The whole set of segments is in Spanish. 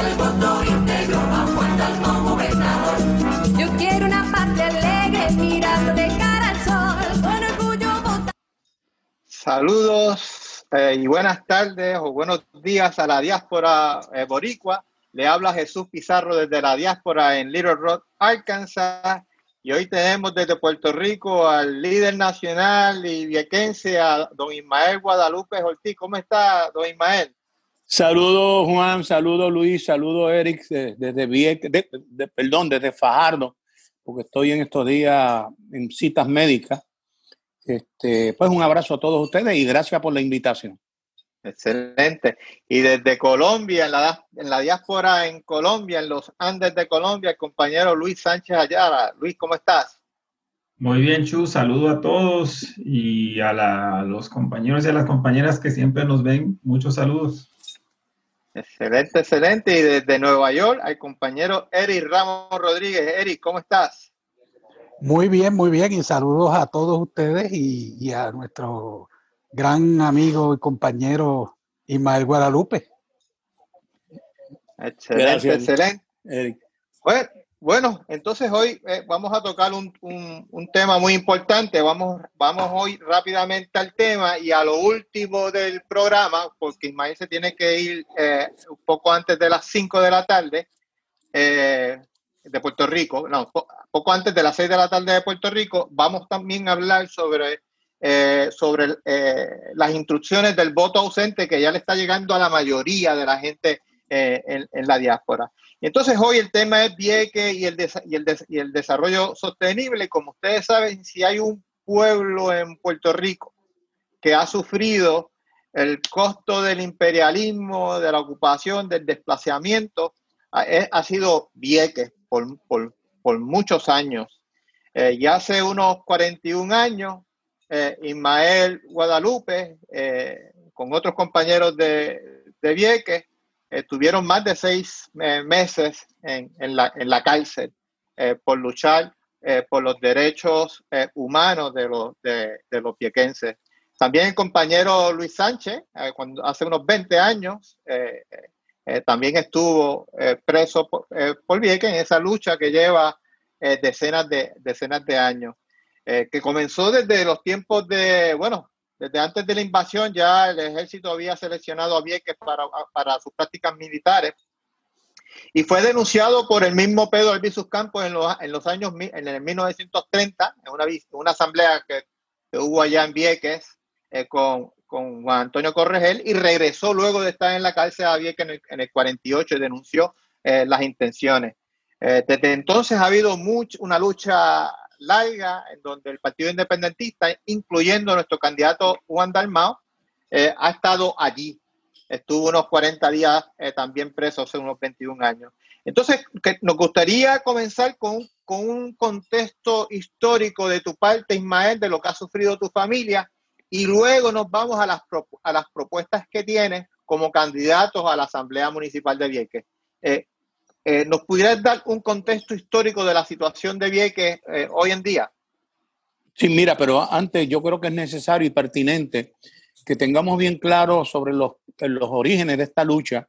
el voto íntegro, como Yo quiero una patria alegre, mirando de cara al sol, con orgullo votar. Saludos eh, y buenas tardes o buenos días a la diáspora eh, boricua. Le habla Jesús Pizarro desde la diáspora en Little Rock, Arkansas. Y hoy tenemos desde Puerto Rico al líder nacional y viequense, a don Ismael Guadalupe Ortiz. ¿Cómo está, don Ismael? Saludos, Juan, saludos, Luis, saludos, Eric, desde Vieques, perdón, desde Fajardo, porque estoy en estos días en citas médicas. Este, pues un abrazo a todos ustedes y gracias por la invitación. Excelente. Y desde Colombia, en la, en la diáspora en Colombia, en los Andes de Colombia, el compañero Luis Sánchez Ayala. Luis, ¿cómo estás? Muy bien, Chu. Saludo a todos y a, los compañeros y a las compañeras que siempre nos ven. Muchos saludos. Excelente, excelente. Y desde Nueva York, al compañero Eric Ramos Rodríguez. Eric, ¿cómo estás? Muy bien, muy bien. Y saludos a todos ustedes y, y a nuestro gran amigo y compañero Ismael Guadalupe. Excelente, excelente. Pues, bueno, entonces hoy eh, vamos a tocar un, tema muy importante. Vamos, vamos hoy rápidamente al tema y a lo último del programa, porque Ismael se tiene que ir eh, un poco antes de las 5 de la tarde eh, de Puerto Rico, no, poco antes de las 6 de la tarde de Puerto Rico. Vamos también a hablar sobre eh, sobre eh, las instrucciones del voto ausente que ya le está llegando a la mayoría de la gente eh, en, la diáspora. entonces hoy el tema es Vieque y el, y, el y el desarrollo sostenible. Como ustedes saben, si hay un pueblo en Puerto Rico que ha sufrido el costo del imperialismo, de la ocupación, del desplazamiento, ha, sido Vieques por, por, por muchos años. y hace unos 41 años eh, Ismael Guadalupe, eh, con otros compañeros de, de Vieques, estuvieron más de seis eh, meses en, la, en, la, cárcel por luchar por los derechos humanos de los, de, los viequenses. También el compañero Luis Sánchez, cuando, hace unos 20 años, también estuvo preso por, por Vieques en esa lucha que lleva decenas, de, decenas de años. Eh, que comenzó desde los tiempos de, bueno, desde antes de la invasión ya el ejército había seleccionado a Vieques para, sus prácticas militares y fue denunciado por el mismo Pedro Albizus Campos en los, años, en el 1930, en una, una asamblea que, hubo allá en Vieques eh, con, con Juan Antonio Corregel y regresó luego de estar en la cárcel a Vieques en el, en el 48 y denunció eh, las intenciones. desde entonces ha habido mucho, una lucha larga en donde el Partido Independentista, incluyendo nuestro candidato Juan Dalmao, eh, ha estado allí. Estuvo unos 40 días eh, también preso hace unos 21 años. Entonces, que nos gustaría comenzar con, con un contexto histórico de tu parte, Ismael, de lo que ha sufrido tu familia, y luego nos vamos a las, a las propuestas que tienes como candidatos a la Asamblea Municipal de Vieques. Eh, eh, ¿Nos pudieras dar un contexto histórico de la situación de Vieques eh, hoy en día? Sí, mira, pero antes yo creo que es necesario y pertinente que tengamos bien claro sobre los, los orígenes de esta lucha.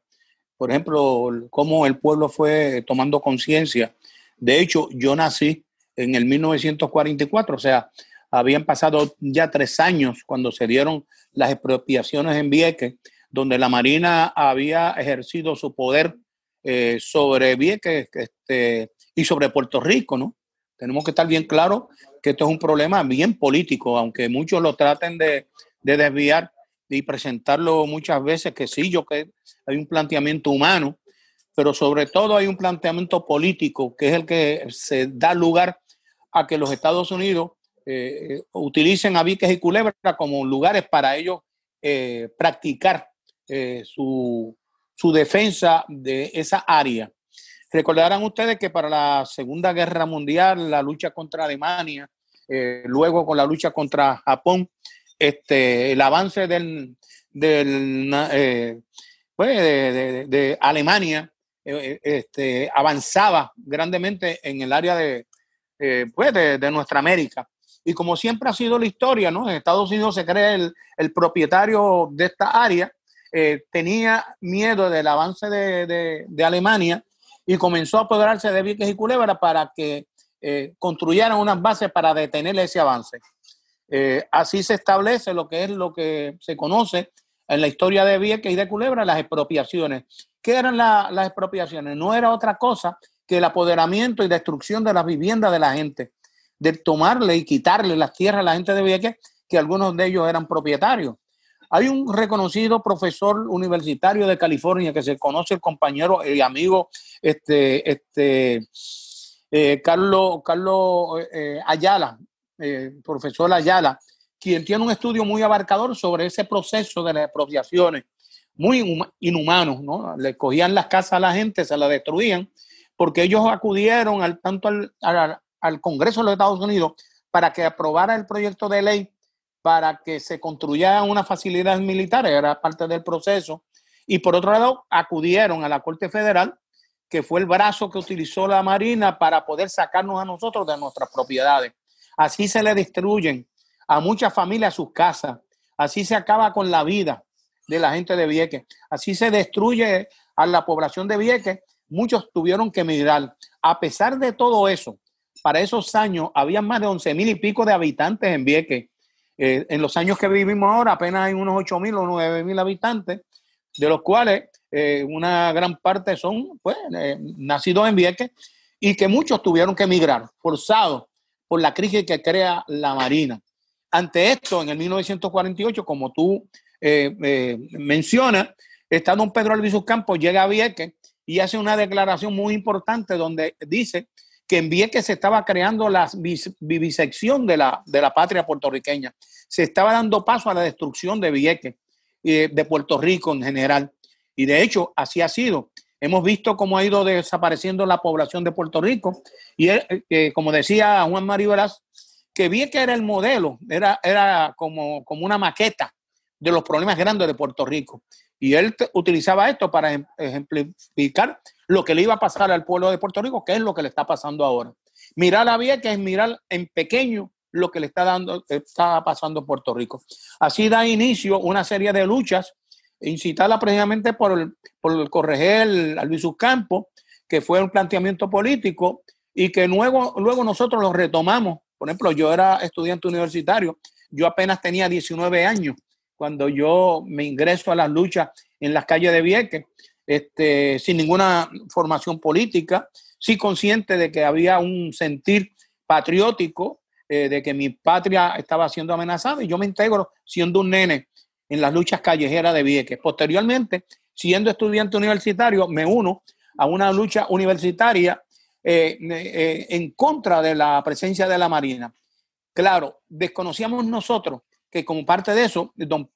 Por ejemplo, cómo el pueblo fue tomando conciencia. De hecho, yo nací en el 1944, o sea, habían pasado ya tres años cuando se dieron las expropiaciones en Vieques, donde la Marina había ejercido su poder eh, sobre Vieques este, y sobre Puerto Rico, ¿no? Tenemos que estar bien claros que esto es un problema bien político, aunque muchos lo traten de, desviar y presentarlo muchas veces que sí, yo que hay un planteamiento humano, pero sobre todo hay un planteamiento político que es el que se da lugar a que los Estados Unidos eh, utilicen a Vieques y Culebra como lugares para ellos eh, practicar su, su defensa de esa área. Recordarán ustedes que para la Segunda Guerra Mundial, la lucha contra Alemania, eh, luego con la lucha contra Japón, este, el avance del, eh, pues, de, Alemania eh, este, avanzaba grandemente en el área de, pues, de, nuestra América. Y como siempre ha sido la historia, ¿no? Estados Unidos se cree el propietario de esta área eh, tenía miedo del avance de, Alemania y comenzó a apoderarse de Vieques y Culebra para que eh, construyeran unas bases para detener ese avance. Eh, así se establece lo que es lo que se conoce en la historia de Vieques y de Culebra, las expropiaciones. ¿Qué eran las expropiaciones? No era otra cosa que el apoderamiento y destrucción de las viviendas de la gente, de tomarle y quitarle las tierras a la gente de Vieques, que algunos de ellos eran propietarios. Hay un reconocido profesor universitario de California que se conoce el compañero y amigo este, este, eh, Carlos, Carlos eh, Ayala, eh, profesor Ayala, quien tiene un estudio muy abarcador sobre ese proceso de las expropiaciones, muy inhumano, ¿no? Le cogían las casas a la gente, se las destruían, porque ellos acudieron al, tanto al, al Congreso de los Estados Unidos para que aprobara el proyecto de ley para que se construyera una facilidad militar, era parte del proceso. Y por otro lado, acudieron a la Corte Federal, que fue el brazo que utilizó la Marina para poder sacarnos a nosotros de nuestras propiedades. Así se le destruyen a muchas familias sus casas. Así se acaba con la vida de la gente de Vieques. Así se destruye a la población de Vieques. Muchos tuvieron que emigrar. A pesar de todo eso, para esos años había más de 11 mil y pico de habitantes en Vieques. Eh, en los años que vivimos ahora apenas hay unos 8 mil o 9 mil habitantes, de los cuales eh, una gran parte son pues, eh, nacidos en Vieques y que muchos tuvieron que emigrar, forzados por la crisis que crea la Marina. Ante esto, en el 1948, como tú mencionas, está don Pedro Albizu Campos, llega a Vieques y hace una declaración muy importante donde dice que en Vieques se estaba creando la vivisección de la, de la patria puertorriqueña. Se estaba dando paso a la destrucción de Vieques y de Puerto Rico en general. Y de hecho, así ha sido. Hemos visto cómo ha ido desapareciendo la población de Puerto Rico. Y eh, como decía Juan Mario Veraz, que Vieques era el modelo, era, era como, como una maqueta de los problemas grandes de Puerto Rico. Y él utilizaba esto para em, ejemplificar lo que le iba a pasar al pueblo de Puerto Rico, que es lo que le está pasando ahora. Mirar a que es mirar en pequeño lo que le está dando, está pasando Puerto Rico. Así da inicio una serie de luchas, incitada precisamente por el, por el corregel Luis Campos, que fue un planteamiento político y que luego, luego nosotros lo retomamos. Por ejemplo, yo era estudiante universitario, yo apenas tenía 19 años cuando yo me ingreso a las luchas en las calles de Vieques este, sin ninguna formación política, sí consciente de que había un sentir patriótico, eh, de que mi patria estaba siendo amenazada y yo me integro siendo un nene en las luchas callejeras de Vieques. Posteriormente, siendo estudiante universitario, me uno a una lucha universitaria eh, eh, en contra de la presencia de la Marina. Claro, desconocíamos nosotros que como parte de eso, don,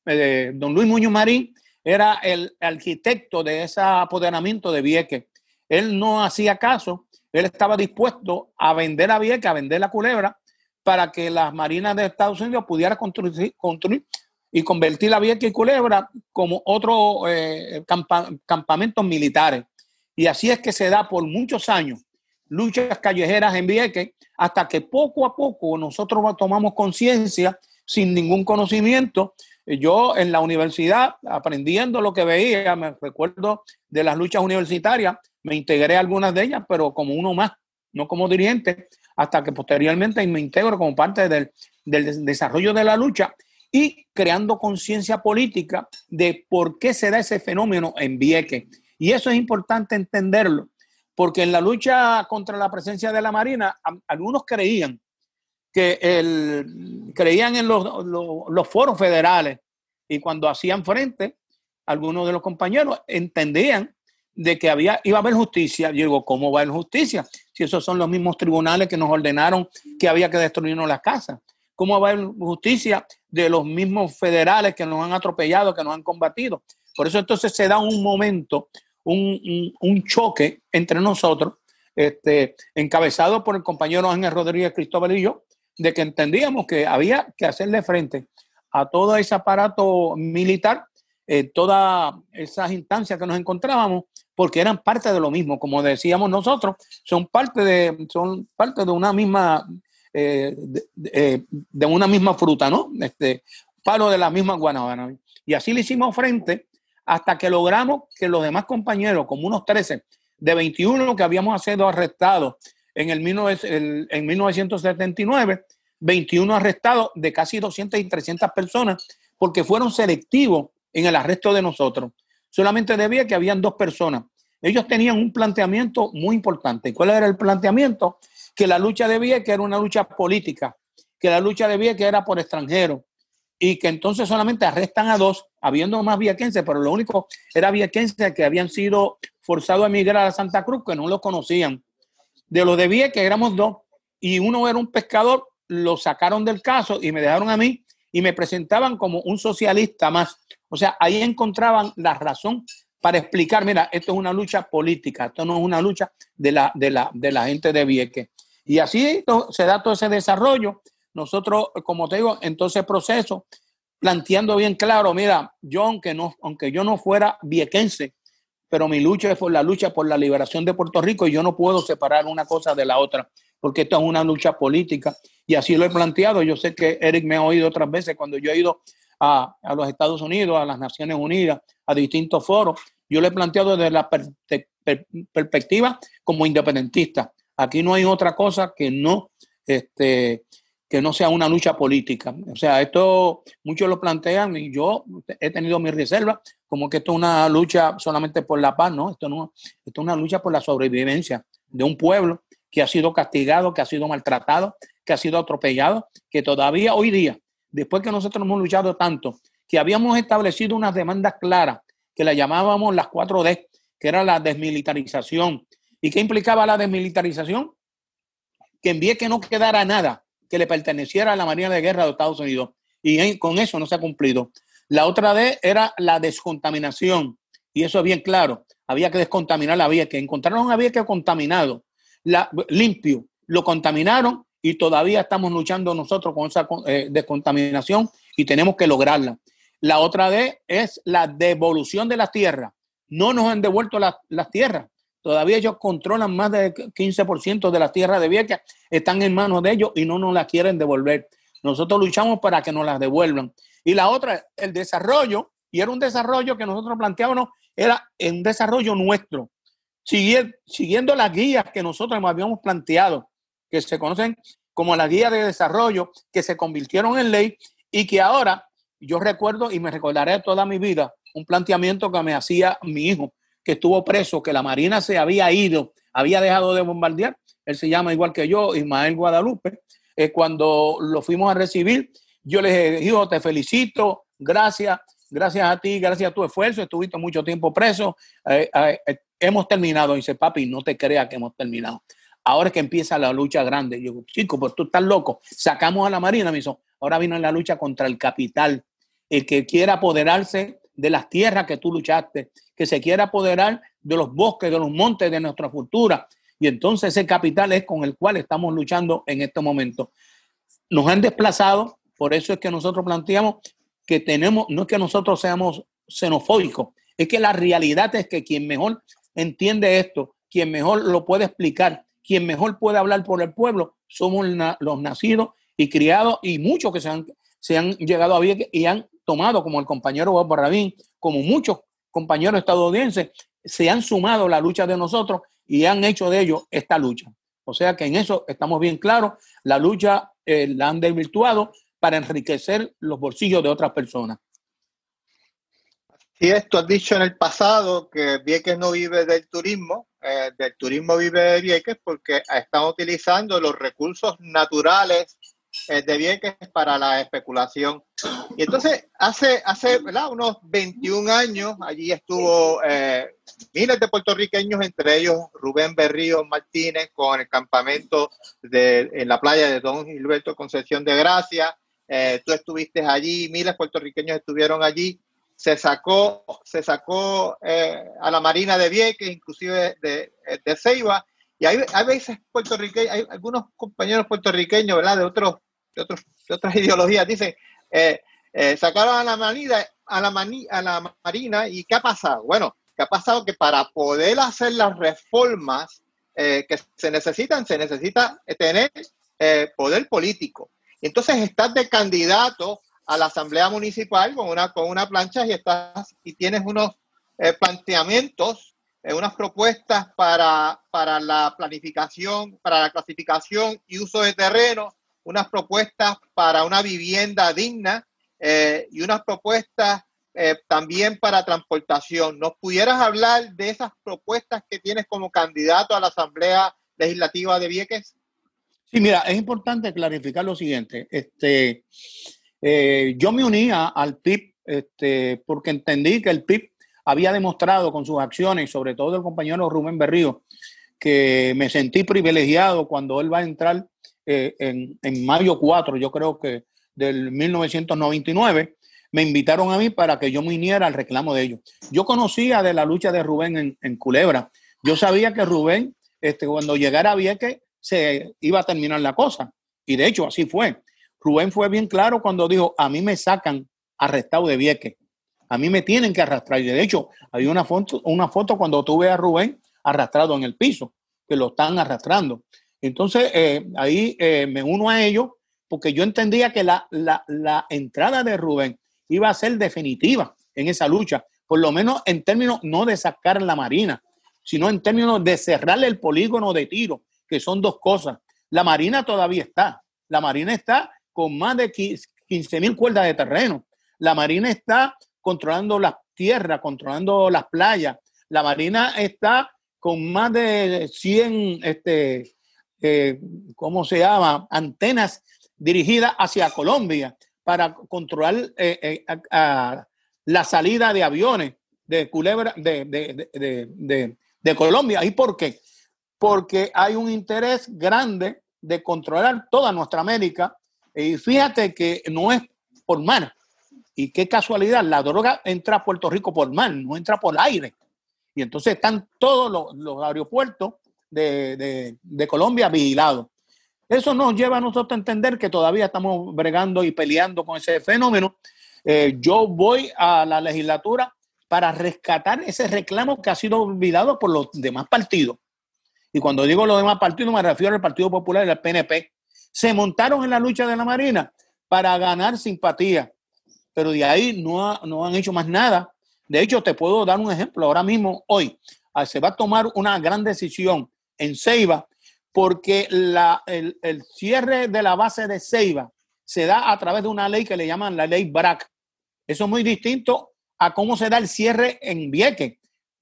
don Luis Muñoz Marín era el arquitecto de ese apoderamiento de Vieques. Él no hacía caso, él estaba dispuesto a vender a Vieques, a vender la culebra, para que las marinas de Estados Unidos pudieran construir, construir y convertir la Vieques y Culebra como otros eh, campamentos militares. Y así es que se da por muchos años luchas callejeras en Vieques, hasta que poco a poco nosotros tomamos conciencia sin ningún conocimiento yo en la universidad, aprendiendo lo que veía, me recuerdo de las luchas universitarias, me integré a algunas de ellas, pero como uno más, no como dirigente, hasta que posteriormente me integro como parte del, desarrollo de la lucha y creando conciencia política de por qué se da ese fenómeno en Vieques. Y eso es importante entenderlo, porque en la lucha contra la presencia de la Marina, algunos creían que el, creían en los, los, foros federales y cuando hacían frente, algunos de los compañeros entendían de que había, iba a haber justicia. Yo digo, ¿cómo va a haber justicia? Si esos son los mismos tribunales que nos ordenaron que había que destruirnos las casas. ¿Cómo va a haber justicia de los mismos federales que nos han atropellado, que nos han combatido? Por eso entonces se da un momento, un, un choque entre nosotros, este, encabezado por el compañero Ángel Rodríguez Cristóbal y yo, de que entendíamos que había que hacerle frente a todo ese aparato militar, eh, todas esas instancias que nos encontrábamos, porque eran parte de lo mismo, como decíamos nosotros, son parte de, son parte de una misma, eh, eh, de, una misma fruta, ¿no? Este, palo de la misma guanábana. Y así le hicimos frente hasta que logramos que los demás compañeros, como unos 13 de 21 que habíamos sido arrestados en, el, en 1979, 21 arrestados de casi 200 y 300 personas porque fueron selectivos en el arresto de nosotros. Solamente debía que habían dos personas. Ellos tenían un planteamiento muy importante. ¿Cuál era el planteamiento? Que la lucha debía que era una lucha política, que la lucha debía que era por extranjeros y que entonces solamente arrestan a dos, habiendo más viequenses, pero lo único era viequenses que habían sido forzados a emigrar a Santa Cruz, que no lo conocían. De los de que éramos dos, y uno era un pescador, lo sacaron del caso y me dejaron a mí y me presentaban como un socialista más. O sea, ahí encontraban la razón para explicar, mira, esto es una lucha política, esto no es una lucha de la, de la, de la gente de Vieques. Y así se da todo ese desarrollo nosotros, como te digo, entonces proceso, planteando bien claro, mira, yo aunque, no, aunque yo no fuera viequense, pero mi lucha es por la lucha por la liberación de Puerto Rico y yo no puedo separar una cosa de la otra, porque esto es una lucha política y así lo he planteado. Yo sé que Eric me ha oído otras veces cuando yo he ido a, a los Estados Unidos, a las Naciones Unidas, a distintos foros, yo lo he planteado desde la perspectiva como independentista. Aquí no hay otra cosa que no este, que no sea una lucha política. O sea, esto muchos lo plantean y yo he tenido mi reserva como que esto es una lucha solamente por la paz, ¿no? Esto no, esto es una lucha por la sobrevivencia de un pueblo que ha sido castigado, que ha sido maltratado, que ha sido atropellado, que todavía hoy día, después que nosotros hemos luchado tanto, que habíamos establecido unas demandas claras, que la llamábamos las 4D, que era la desmilitarización. ¿Y qué implicaba la desmilitarización? Que envíe que no quedara nada que le perteneciera a la Marina de Guerra de Estados Unidos. Y con eso no se ha cumplido. La otra D era la descontaminación. Y eso es bien claro. Había que descontaminar la vía, que encontraron había que contaminado, la, limpio. Lo contaminaron y todavía estamos luchando nosotros con esa eh, descontaminación y tenemos que lograrla. La otra D es la devolución de las tierras. No nos han devuelto las, las tierras. Todavía ellos controlan más del 15% de las tierras de Vieques, están en manos de ellos y no nos las quieren devolver. Nosotros luchamos para que nos las devuelvan. Y la otra, el desarrollo, y era un desarrollo que nosotros planteábamos, era un desarrollo nuestro, siguiendo las guías que nosotros habíamos planteado, que se conocen como las guías de desarrollo, que se convirtieron en ley y que ahora yo recuerdo y me recordaré toda mi vida un planteamiento que me hacía mi hijo que estuvo preso, que la Marina se había ido, había dejado de bombardear. Él se llama igual que yo, Ismael Guadalupe. Eh, cuando lo fuimos a recibir, yo le dije, hijo, te felicito, gracias, gracias a ti, gracias a tu esfuerzo, estuviste mucho tiempo preso, eh, eh, hemos terminado. dice, papi, no te creas que hemos terminado. Ahora es que empieza la lucha grande. Yo chico, pues tú estás loco. Sacamos a la Marina, me hizo. Ahora vino la lucha contra el capital. El que quiera apoderarse de las tierras que tú luchaste, que se quiera apoderar de los bosques, de los montes, de nuestra cultura. Y entonces ese capital es con el cual estamos luchando en este momento. Nos han desplazado, por eso es que nosotros planteamos que tenemos, no es que nosotros seamos xenofóbicos, es que la realidad es que quien mejor entiende esto, quien mejor lo puede explicar, quien mejor puede hablar por el pueblo, somos los nacidos y criados y muchos que se han, se han llegado a Vieques y han tomado, como el compañero Bob Rabín, como muchos compañeros estadounidenses, se han sumado a la lucha de nosotros y han hecho de ello esta lucha. O sea que en eso estamos bien claros, la lucha eh, la han desvirtuado para enriquecer los bolsillos de otras personas. Y esto has dicho en el pasado que Vieques no vive del turismo, eh, del turismo vive de Vieques porque están utilizando los recursos naturales eh, de Vieques para la especulación. Y entonces, hace, hace unos 21 años, allí estuvo eh, miles de puertorriqueños, entre ellos Rubén Berrío Martínez, con el campamento de, en la playa de Don Gilberto Concepción de Gracia. Eh, tú estuviste allí, miles de puertorriqueños estuvieron allí. Se sacó, se sacó a la Marina de Vieques, inclusive de, de Ceiba, y hay, hay veces puertorriqueños, hay algunos compañeros puertorriqueños, ¿verdad? De otros, de otros, de otras ideologías, dicen, eh, eh, sacaron a la marina, a la, a la marina y ¿qué ha pasado? Bueno, ¿qué ha pasado? Que para poder hacer las reformas eh, que se necesitan, se necesita tener poder político. Entonces estás de candidato a la asamblea municipal con una, con una plancha y estás y tienes unos eh, planteamientos, eh, unas propuestas para, para la planificación, para la clasificación y uso de terreno, unas propuestas para una vivienda digna eh, y unas propuestas también para transportación. ¿Nos pudieras hablar de esas propuestas que tienes como candidato a la Asamblea Legislativa de Vieques? Sí, mira, es importante clarificar lo siguiente. Este, yo me unía al PIB este, porque entendí que el PIB había demostrado con sus acciones, sobre todo el compañero Rubén Berrío, que me sentí privilegiado cuando él va a entrar eh, en, en, mayo 4, yo creo que del 1999, me invitaron a mí para que yo me uniera al reclamo de ellos. Yo conocía de la lucha de Rubén en, en Culebra. Yo sabía que Rubén, este, cuando llegara a Vieques, se iba a terminar la cosa. Y de hecho, así fue. Rubén fue bien claro cuando dijo, a mí me sacan arrestado de Vieques. A mí me tienen que arrastrar. Y de hecho, hay una foto, una foto cuando tuve a Rubén arrastrado en el piso, que lo están arrastrando. Entonces, eh, ahí eh, me uno a ellos porque yo entendía que la, la, entrada de Rubén iba a ser definitiva en esa lucha, por lo menos en términos no de sacar la Marina, sino en términos de cerrarle el polígono de tiro, que son dos cosas. La Marina todavía está. La Marina está con más de 15 mil cuerdas de terreno. La Marina está controlando las tierras, controlando las playas. La Marina está con más de 100, este, eh, ¿cómo se llama? Antenas dirigidas hacia Colombia para controlar eh, eh, la salida de aviones de Culebra, de, de Colombia. ¿Y por qué? Porque hay un interés grande de controlar toda nuestra América. Y fíjate que no es por mar, y qué casualidad, la droga entra a Puerto Rico por mar, no entra por aire. Y entonces están todos los, aeropuertos de, Colombia vigilados. Eso nos lleva a nosotros a entender que todavía estamos bregando y peleando con ese fenómeno. Eh, yo voy a la legislatura para rescatar ese reclamo que ha sido olvidado por los demás partidos. Y cuando digo los demás partidos me refiero al Partido Popular y al PNP. Se montaron en la lucha de la Marina para ganar simpatía pero de ahí no, no han hecho más nada. De hecho, te puedo dar un ejemplo. Ahora mismo, hoy, se va a tomar una gran decisión en Ceiba porque el, cierre de la base de Ceiba se da a través de una ley que le llaman la ley BRAC. Eso es muy distinto a cómo se da el cierre en Vieques.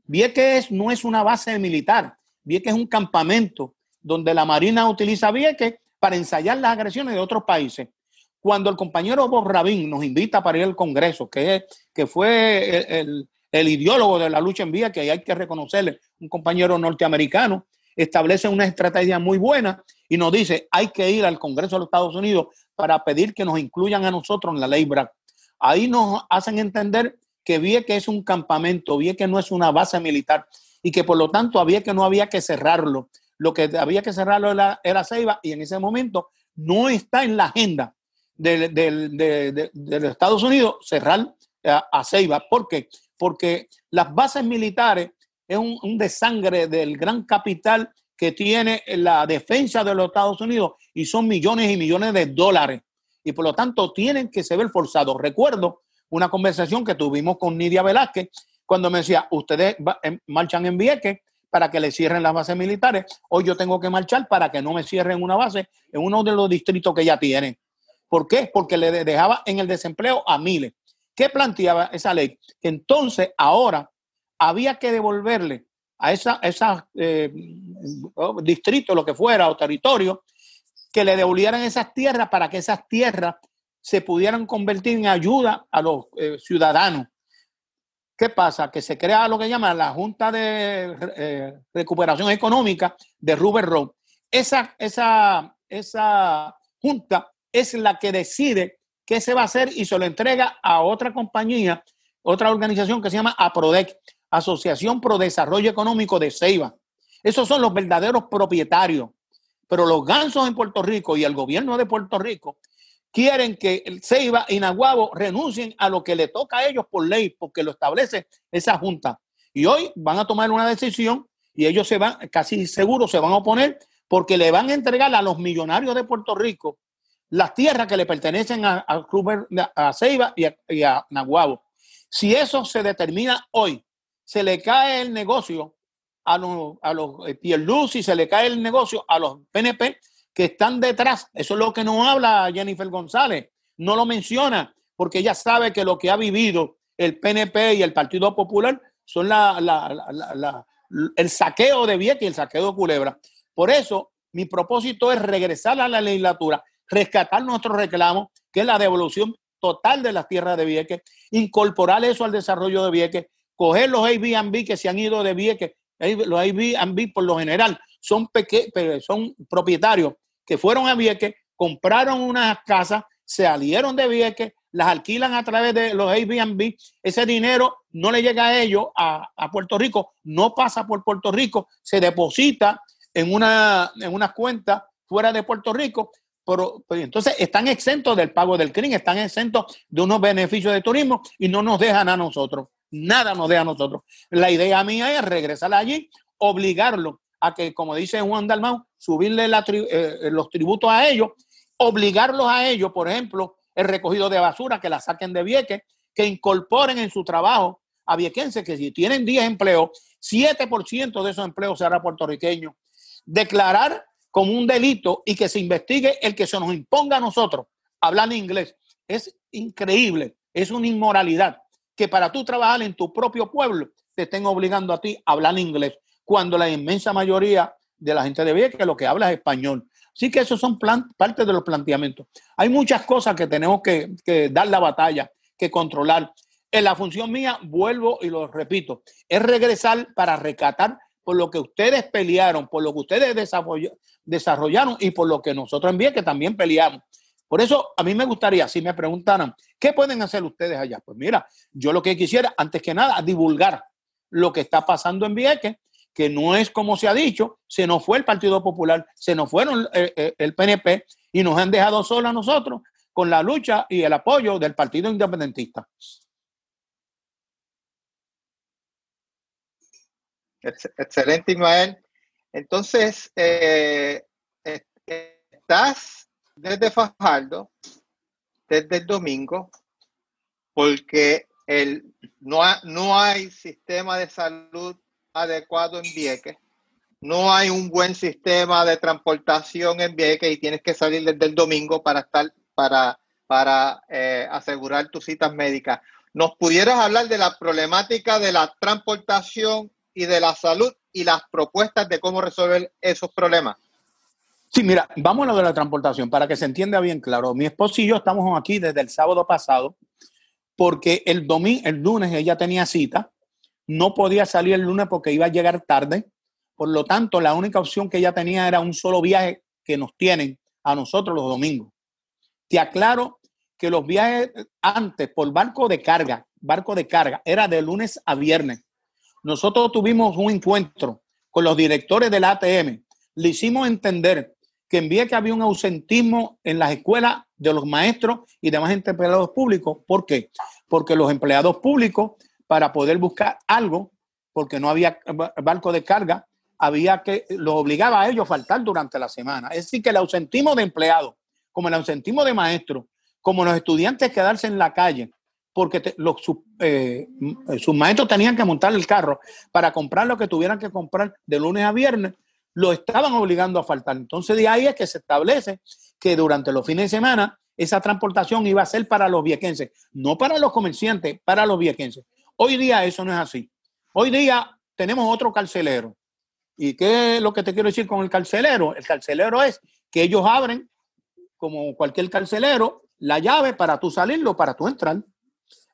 Vieques no es una base militar. Vieques es un campamento donde la Marina utiliza Vieques para ensayar las agresiones de otros países. Cuando el compañero Bob Rabin nos invita para ir al Congreso, que, fue el, ideólogo de la lucha en vía, que hay que reconocerle, un compañero norteamericano, establece una estrategia muy buena y nos dice, hay que ir al Congreso de los Estados Unidos para pedir que nos incluyan a nosotros en la ley BRAC. Ahí nos hacen entender que que es un campamento, que no es una base militar y que por lo tanto había que no había que cerrarlo. Lo que había que cerrarlo era, era Ceiba y en ese momento no está en la agenda de, los Estados Unidos cerrar a, Ceiba. ¿Por qué? Porque las bases militares es un, desangre del gran capital que tiene la defensa de los Estados Unidos y son millones y millones de dólares. Y por lo tanto tienen que ser ver forzados. Recuerdo una conversación que tuvimos con Nidia Velázquez cuando me decía, ustedes marchan en Vieques para que le cierren las bases militares, hoy yo tengo que marchar para que no me cierren una base en uno de los distritos que ya tienen. ¿Por qué? Porque le dejaba en el desempleo a miles. ¿Qué planteaba esa ley? Entonces, ahora había que devolverle a esa, esa eh, distrito, lo que fuera, o territorio, que le devolvieran esas tierras para que esas tierras se pudieran convertir en ayuda a los eh, ciudadanos. ¿Qué pasa? Que se crea lo que llama la Junta de eh, Recuperación Económica de Ruber Road. Esa, esa, esa junta es la que decide qué se va a hacer y se lo entrega a otra compañía, otra organización que se llama APRODEC, Asociación Pro Desarrollo Económico de Ceiba. Esos son los verdaderos propietarios. Pero los gansos en Puerto Rico y el gobierno de Puerto Rico quieren que Ceiba y Naguabo renuncien a lo que le toca a ellos por ley, porque lo establece esa junta. Y hoy van a tomar una decisión y ellos se van, casi seguro se van a oponer porque le van a entregar a los millonarios de Puerto Rico las tierras que le pertenecen a, a, a Ceiba y a, Naguabo. Si eso se determina hoy, se le cae el negocio a los, a los y se le cae el negocio a los PNP que están detrás. Eso es lo que no habla Jennifer González. No lo menciona porque ella sabe que lo que ha vivido el PNP y el Partido Popular son la, el saqueo de Vieques y el saqueo de Culebra. Por eso, mi propósito es regresar a la legislatura, rescatar nuestro reclamo, que es la devolución total de las tierras de Vieques, incorporar eso al desarrollo de Vieques, coger los Airbnb que se han ido de Vieques, los Airbnb por lo general son, son propietarios que fueron a Vieques, compraron unas casas, se salieron de Vieques, las alquilan a través de los Airbnb, ese dinero no le llega a ellos, a, Puerto Rico, no pasa por Puerto Rico, se deposita en una, en una cuenta fuera de Puerto Rico, pero, entonces están exentos del pago del crimen, están exentos de unos beneficios de turismo y no nos dejan a nosotros, nada nos deja a nosotros. La idea mía es regresar allí, obligarlo a que, como dice Juan Dalmau, subirle eh, los tributos a ellos, obligarlos a ellos, por ejemplo, el recogido de basura, que la saquen de Vieques, que incorporen en su trabajo a viequenses que si tienen 10 empleos, 7% de esos empleos será puertorriqueño. Declarar como un delito y que se investigue el que se nos imponga a nosotros hablar inglés. Es increíble, es una inmoralidad que para tú trabajar en tu propio pueblo te estén obligando a ti a hablar inglés, cuando la inmensa mayoría de la gente de Vieques lo que habla es español. Así que esos son parte de los planteamientos. Hay muchas cosas que tenemos que, dar la batalla, que controlar. En la función mía, vuelvo y lo repito, es regresar para recatar por lo que ustedes pelearon, por lo que ustedes desarrollaron y por lo que nosotros en que también peleamos. Por eso a mí me gustaría, si me preguntaran, ¿qué pueden hacer ustedes allá? Pues mira, yo lo que quisiera, antes que nada, divulgar lo que está pasando en Vieques, que no es como se ha dicho, se nos fue el Partido Popular, se nos fueron eh, eh, el, PNP y nos han dejado solos a nosotros con la lucha y el apoyo del Partido Independentista. Excelente, Ismael. Entonces, eh, estás desde Fajardo, desde el domingo, porque el, no, no hay sistema de salud adecuado en Vieques. No hay un buen sistema de transportación en Vieques y tienes que salir desde el domingo para estar para, para eh, asegurar tus citas médicas. ¿Nos pudieras hablar de la problemática de la transportación y de la salud y las propuestas de cómo resolver esos problemas? Sí, mira, vamos a lo de la transportación para que se entienda bien claro. Mi esposo y yo estamos aquí desde el sábado pasado porque el domingo, el lunes ella tenía cita no podía salir el lunes porque iba a llegar tarde. Por lo tanto, la única opción que ella tenía era un solo viaje que nos tienen a nosotros los domingos. Te aclaro que los viajes antes por barco de carga, barco de carga, era de lunes a viernes. Nosotros tuvimos un encuentro con los directores del ATM. Le hicimos entender que en que había un ausentismo en las escuelas de los maestros y demás empleados públicos. ¿Por qué? Porque los empleados públicos para poder buscar algo, porque no había barco de carga, había que, los obligaba a ellos a faltar durante la semana. Es decir, que el ausentismo de empleados, como el ausentismo de maestros, como los estudiantes quedarse en la calle, porque los, eh, sus maestros tenían que montar el carro para comprar lo que tuvieran que comprar de lunes a viernes, lo estaban obligando a faltar. Entonces de ahí es que se establece que durante los fines de semana esa transportación iba a ser para los viequenses, no para los comerciantes, para los viequenses. Hoy día eso no es así. Hoy día tenemos otro carcelero. ¿Y qué es lo que te quiero decir con el carcelero? El carcelero es que ellos abren, como cualquier carcelero, la llave para tú salirlo, para tú entrar.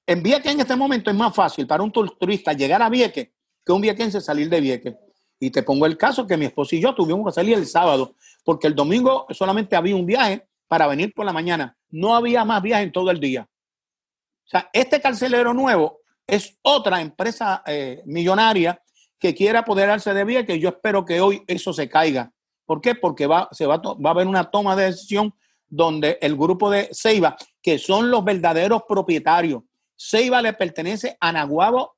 En Vieques en este momento es más fácil para un turista llegar a Vieques que un viequense salir de Vieques. Y te pongo el caso que mi esposo y yo tuvimos que salir el sábado, porque el domingo solamente había un viaje para venir por la mañana. No había más viaje en todo el día. O sea, este carcelero nuevo es otra empresa eh, millonaria que quiere apoderarse de vía que yo espero que hoy eso se caiga. ¿Por qué? Porque va, se va, va a haber una toma de decisión donde el grupo de Ceiba, que son los verdaderos propietarios, Ceiba le pertenece a Naguabo,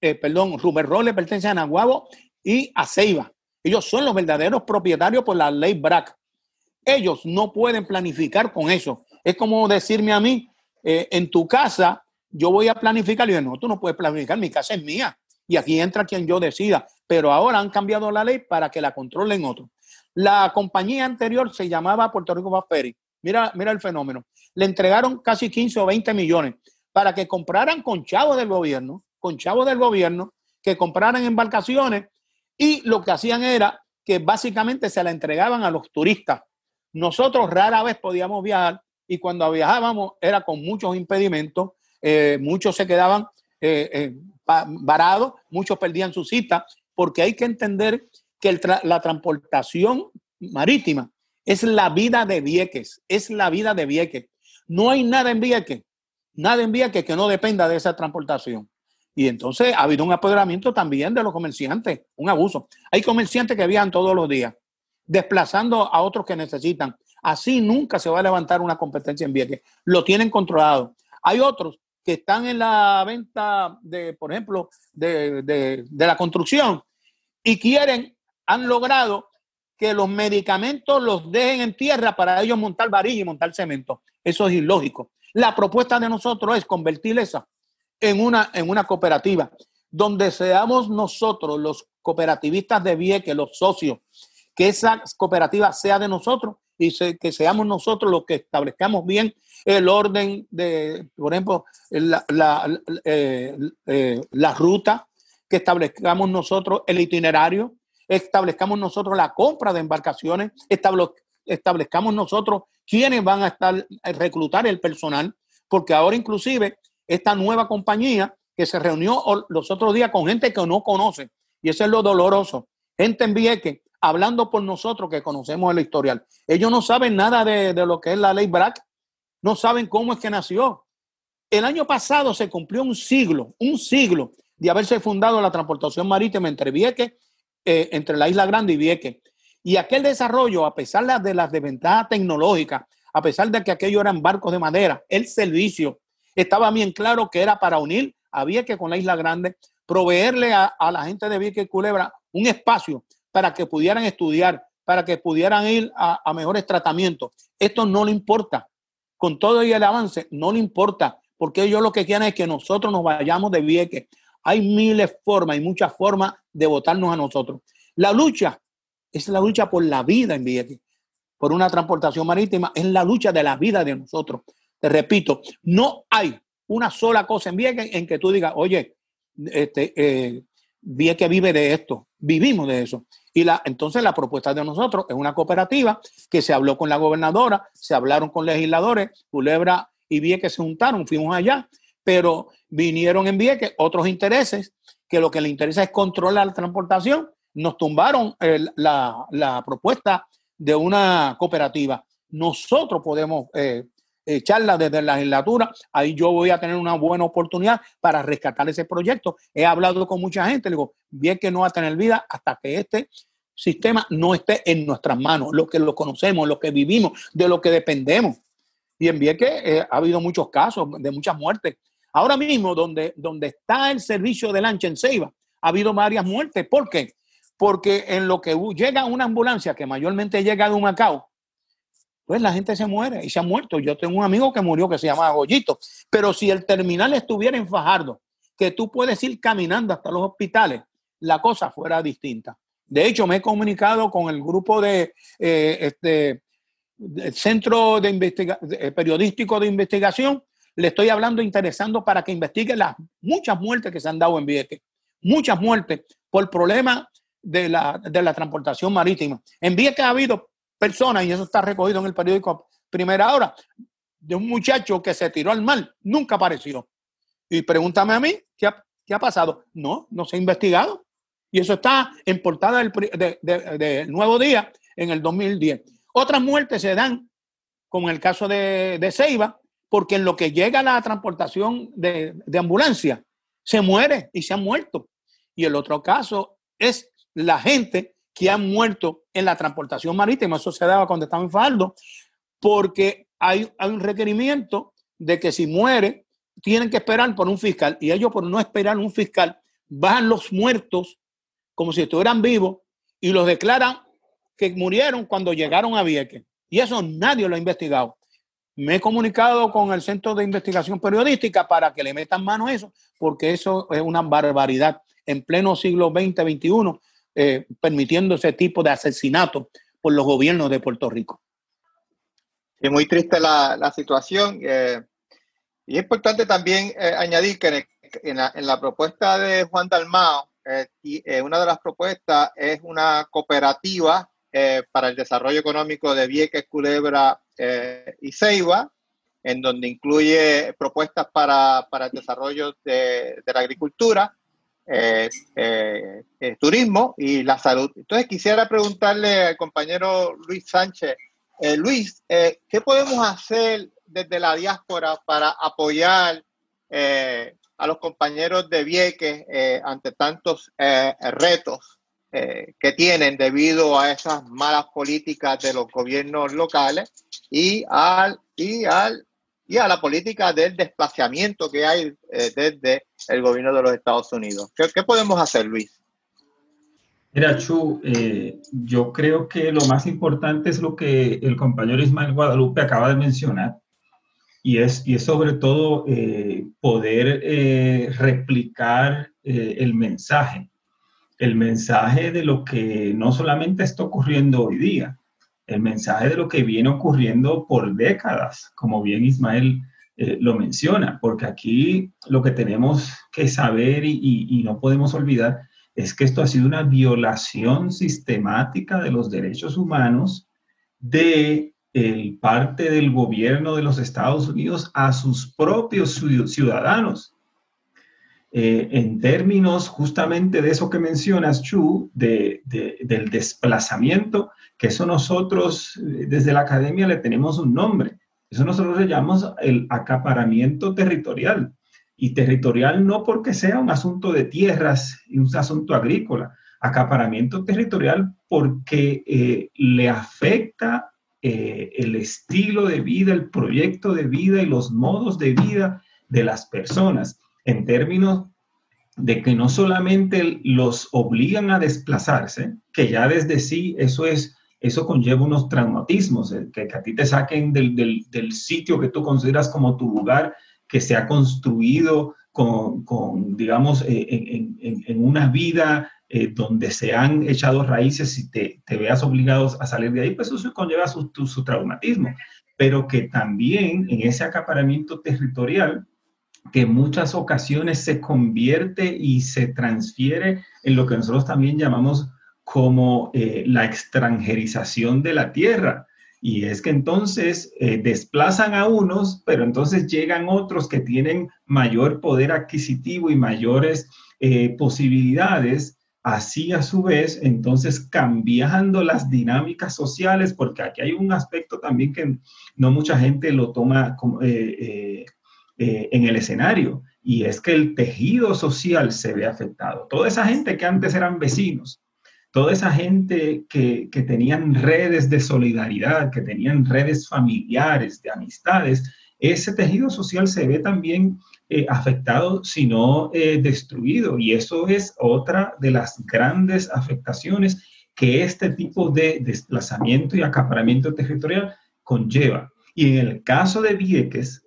eh, perdón, Ruberro le pertenece a Naguabo y a Ceiba. Ellos son los verdaderos propietarios por la ley BRAC. Ellos no pueden planificar con eso. Es como decirme a mí, eh, en tu casa yo voy a planificar. Y yo, no, tú no puedes planificar, mi casa es mía. y aquí entra quien yo decida, pero ahora han cambiado la ley para que la controlen otros. La compañía anterior se llamaba Puerto Rico Ferry. Mira, mira el fenómeno. Le entregaron casi 15 o 20 millones para que compraran con chavos del gobierno, con chavos del gobierno, que compraran embarcaciones y lo que hacían era que básicamente se la entregaban a los turistas. Nosotros rara vez podíamos viajar y cuando viajábamos era con muchos impedimentos, eh, muchos se quedaban eh, eh, varados, muchos perdían su cita, porque hay que entender que la transportación marítima es la vida de Vieques, es la vida de Vieques. No hay nada en Vieques, nada en Vieques que no dependa de esa transportación. Y entonces ha habido un apoderamiento también de los comerciantes, un abuso. Hay comerciantes que viajan todos los días, desplazando a otros que necesitan. Así nunca se va a levantar una competencia en Vieques. Lo tienen controlado. Hay otros que están en la venta de, por ejemplo, de, de, de la construcción y quieren han logrado que los medicamentos los dejen en tierra para ellos montar varilla y montar cemento. Eso es ilógico. La propuesta de nosotros es convertir esa en una, en una cooperativa, donde seamos nosotros los cooperativistas de Vieques, los socios, que esa cooperativa sea de nosotros y que seamos nosotros los que establezcamos bien el orden de, por ejemplo, la, la, eh, eh, ruta, que establezcamos nosotros el itinerario, establezcamos nosotros la compra de embarcaciones, establezcamos nosotros quiénes van a estar a reclutar el personal, porque ahora inclusive esta nueva compañía que se reunió los otros días con gente que no conoce, y eso es lo doloroso, gente en Vieques hablando por nosotros que conocemos el historial. Ellos no saben nada de, de lo que es la ley BRAC, no saben cómo es que nació. El año pasado se cumplió un siglo, un siglo de haberse fundado la transportación marítima entre Vieques eh, entre la Isla Grande y Vieques. Y aquel desarrollo, a pesar de las desventajas tecnológicas, a pesar de que aquello eran barcos de madera, el servicio estaba bien claro que era para unir a Vieques con la Isla Grande, proveerle a, la gente de Vieques y Culebra un espacio para que pudieran estudiar, para que pudieran ir a, mejores tratamientos. Esto no le importa. Con todo y el avance, no le importa, porque ellos lo que quieren es que nosotros nos vayamos de Vieques. Hay miles de formas y muchas formas de votarnos a nosotros. La lucha es la lucha por la vida en Vieques, por una transportación marítima, es la lucha de la vida de nosotros. Repito, no hay una sola cosa en Vieques en que tú digas, oye, este, eh, Vieques vive de esto, vivimos de eso. Y la, entonces la propuesta de nosotros es una cooperativa que se habló con la gobernadora, se hablaron con legisladores, Culebra y Vieques se juntaron, fuimos allá pero vinieron en Vieques otros intereses que lo que le interesa es controlar la transportación. Nos tumbaron la, propuesta de una cooperativa. Nosotros podemos eh, echarla desde la legislatura. Ahí yo voy a tener una buena oportunidad para rescatar ese proyecto. He hablado con mucha gente, le digo, bien que no va a tener vida hasta que este sistema no esté en nuestras manos, lo que lo conocemos, lo que vivimos, de lo que dependemos. Y en Vieques eh, ha habido muchos casos de muchas muertes Ahora mismo, donde, donde está el servicio de lancha en Ceiba, ha habido varias muertes. ¿Por qué? Porque en lo que llega una ambulancia, que mayormente llega de un Macao, pues la gente se muere y se ha muerto. Yo tengo un amigo que murió que se llama Goyito. Pero si el terminal estuviera en Fajardo, que tú puedes ir caminando hasta los hospitales, la cosa fuera distinta. De hecho, me he comunicado con el grupo de eh, este, Centro de Periodístico de Investigación le estoy hablando interesando para que investigue las muchas muertes que se han dado en Vieques, muchas muertes por problemas de la, de la transportación marítima. En Vieques ha habido personas, y eso está recogido en el periódico Primera Hora, de un muchacho que se tiró al mar, nunca apareció. Y pregúntame a mí, ¿qué ha, qué ha pasado? No, no se ha investigado. Y eso está en portada del de, Nuevo Día en el 2010. Otras muertes se dan, como en el caso de, de Ceiba, porque en lo que llega la transportación de, ambulancia, se muere y se ha muerto. Y el otro caso es la gente que ha muerto en la transportación marítima, eso se daba cuando estaba en Faldo, porque hay, hay un requerimiento de que si muere, tienen que esperar por un fiscal, y ellos por no esperar un fiscal, bajan los muertos como si estuvieran vivos y los declaran que murieron cuando llegaron a Vieques. Y eso nadie lo ha investigado. Me he comunicado con el Centro de Investigación Periodística para que le metan mano a eso, porque eso es una barbaridad. en pleno siglo XX, XXI, eh, permitiendo ese tipo de asesinato por los gobiernos de Puerto Rico. Es muy triste la, situación. Eh, y es importante también eh, añadir que en, la, propuesta de Juan Dalmao, una de las propuestas es una cooperativa para el desarrollo económico de Vieques, Culebra y Ceiba, en donde incluye propuestas para, el desarrollo de, la agricultura, eh, eh, eh, turismo y la salud. Entonces quisiera preguntarle al compañero Luis Sánchez, Luis, ¿qué podemos hacer desde la diáspora para apoyar a los compañeros de Vieques ante tantos retos que tienen debido a esas malas políticas de los gobiernos locales y al, y al y a la política del desplazamiento que hay eh, desde el gobierno de los Estados Unidos. ¿Qué, podemos hacer, Luis? Mira, Chu, eh, yo creo que lo más importante es lo que el compañero Ismael Guadalupe acaba de mencionar, y es, y es sobre todo eh, poder replicar el mensaje, el mensaje de lo que no solamente está ocurriendo hoy día, el mensaje de lo que viene ocurriendo por décadas, como bien Ismael eh, lo menciona, porque aquí lo que tenemos que saber y, no podemos olvidar es que esto ha sido una violación sistemática de los derechos humanos de parte del gobierno de los Estados Unidos a sus propios ciudadanos. Eh, en términos justamente de eso que mencionas, Chu, del desplazamiento, que eso nosotros eh, desde la academia le tenemos un nombre. Eso nosotros le llamamos el acaparamiento territorial. Y territorial no porque sea un asunto de tierras y un asunto agrícola, acaparamiento territorial porque eh, le afecta el estilo de vida, el proyecto de vida y los modos de vida de las personas en términos de que no solamente los obligan a desplazarse, que ya desde sí eso es, eso conlleva unos traumatismos, eh, que, a ti te saquen del, sitio que tú consideras como tu lugar, que se ha construido con, digamos, eh, en, una vida eh, donde se han echado raíces y te, veas obligados a salir de ahí, pues eso conlleva su, su traumatismo, pero que también en ese acaparamiento territorial, que muchas ocasiones se convierte y se transfiere en lo que nosotros también llamamos como eh, la extranjerización de la tierra. Y es que entonces eh, desplazan a unos, pero entonces llegan otros que tienen mayor poder adquisitivo y mayores eh, posibilidades, así a su vez, entonces cambiando las dinámicas sociales, porque aquí hay un aspecto también que no mucha gente lo toma como, en el escenario y es que el tejido social se ve afectado. Toda esa gente que antes eran vecinos, toda esa gente que, que tenían redes de solidaridad, que tenían redes familiares, de amistades, ese tejido social se ve también eh, afectado, si no eh, destruido. Y eso es otra de las grandes afectaciones que este tipo de desplazamiento y acaparamiento territorial conlleva. Y en el caso de Vieques,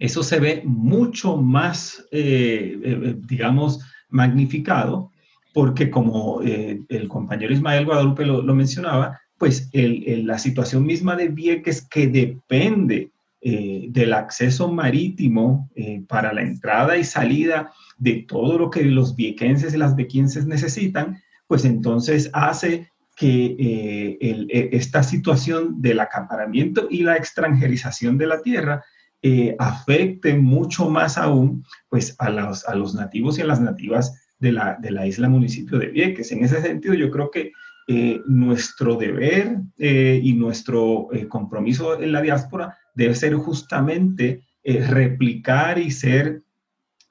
eso se ve mucho más, eh, eh, digamos, magnificado, porque como eh, el compañero Ismael Guadalupe lo, mencionaba, pues la situación misma de Vieques que depende del acceso marítimo para la entrada y salida de todo lo que los viequenses y las viequenses necesitan, pues entonces hace que esta situación del acaparamiento y la extranjerización de la tierra eh, afecte mucho más aún pues, a, los, a los nativos y a las nativas de la, de la isla municipio de Vieques. En ese sentido, yo creo que eh, nuestro deber eh, y nuestro compromiso en la diáspora debe ser justamente replicar y ser,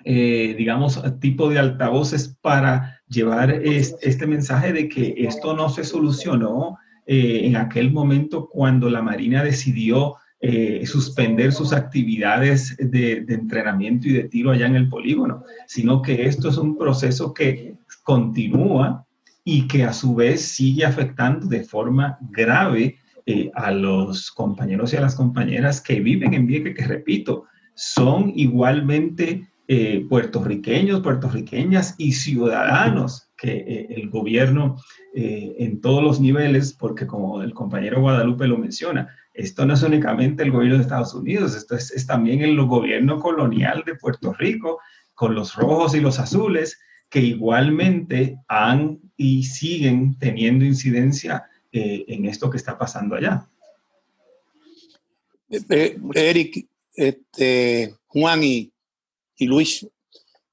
digamos, tipo de altavoces para llevar este mensaje de que esto no se solucionó en aquel momento cuando la Marina decidió eh, suspender sus actividades de, entrenamiento y de tiro allá en el polígono, sino que esto es un proceso que continúa y que a su vez sigue afectando de forma grave eh, a los compañeros y a las compañeras que viven en Vieques, que repito, son igualmente eh, puertorriqueños, puertorriqueñas y ciudadanos que eh, el gobierno en todos los niveles, porque como el compañero Guadalupe lo menciona, esto no es únicamente el gobierno de Estados Unidos, esto es, también el gobierno colonial de Puerto Rico, con los rojos y los azules, que igualmente han y siguen teniendo incidencia en esto que está pasando allá. Eric, este, Juan y, Luis,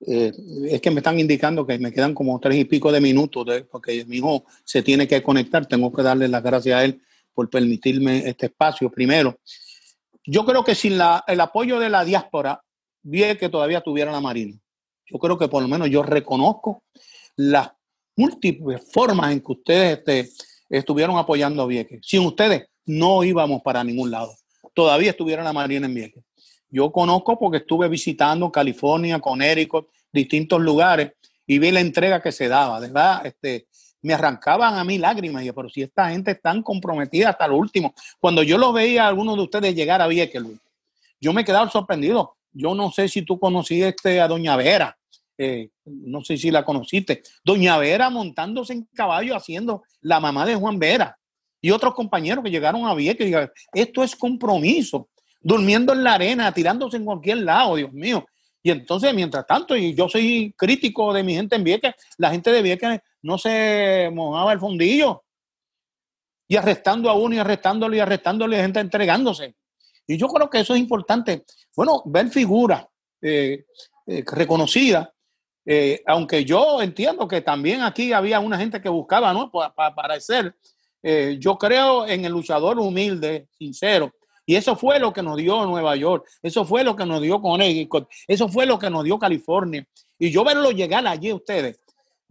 eh, es que me están indicando que me quedan como tres y pico de minutos porque mi hijo se tiene que conectar. Tengo que darle las gracias a él por permitirme este espacio primero. Yo creo que sin la, el apoyo de la diáspora, bien que todavía tuviera la Marina. Yo creo que por lo menos yo reconozco las múltiples formas en que ustedes este, estuvieron apoyando a Vieques. Sin ustedes no íbamos para ningún lado. Todavía estuviera la Marina en Vieques. Yo conozco porque estuve visitando California, Connecticut, distintos lugares y vi la entrega que se daba, verdad, este, me arrancaban a mí lágrimas. Y yo, pero si esta gente está comprometida hasta lo último. Cuando yo lo veía a algunos de ustedes llegar a Vieques, yo me quedaba sorprendido. Yo no sé si tú conociste este, a Doña Vera, eh, no sé si la conociste. Doña Vera montándose en caballo haciendo la mamá de Juan Vera y otros compañeros que llegaron a Vieques. Y esto es compromiso durmiendo en la arena, tirándose en cualquier lado, Dios mío. Y entonces, mientras tanto, y yo soy crítico de mi gente en Vieques, la gente de Vieques no se mojaba el fondillo. Y arrestando a uno y arrestándole y arrestándole, gente entregándose. Y yo creo que eso es importante. Bueno, ver figuras eh, eh, reconocidas, eh, aunque yo entiendo que también aquí había una gente que buscaba, ¿no? Para, para parecer. yo creo en el luchador humilde, sincero, y eso fue lo que nos dio Nueva York, eso fue lo que nos dio Connecticut, eso fue lo que nos dio California. Y yo verlo llegar allí a ustedes,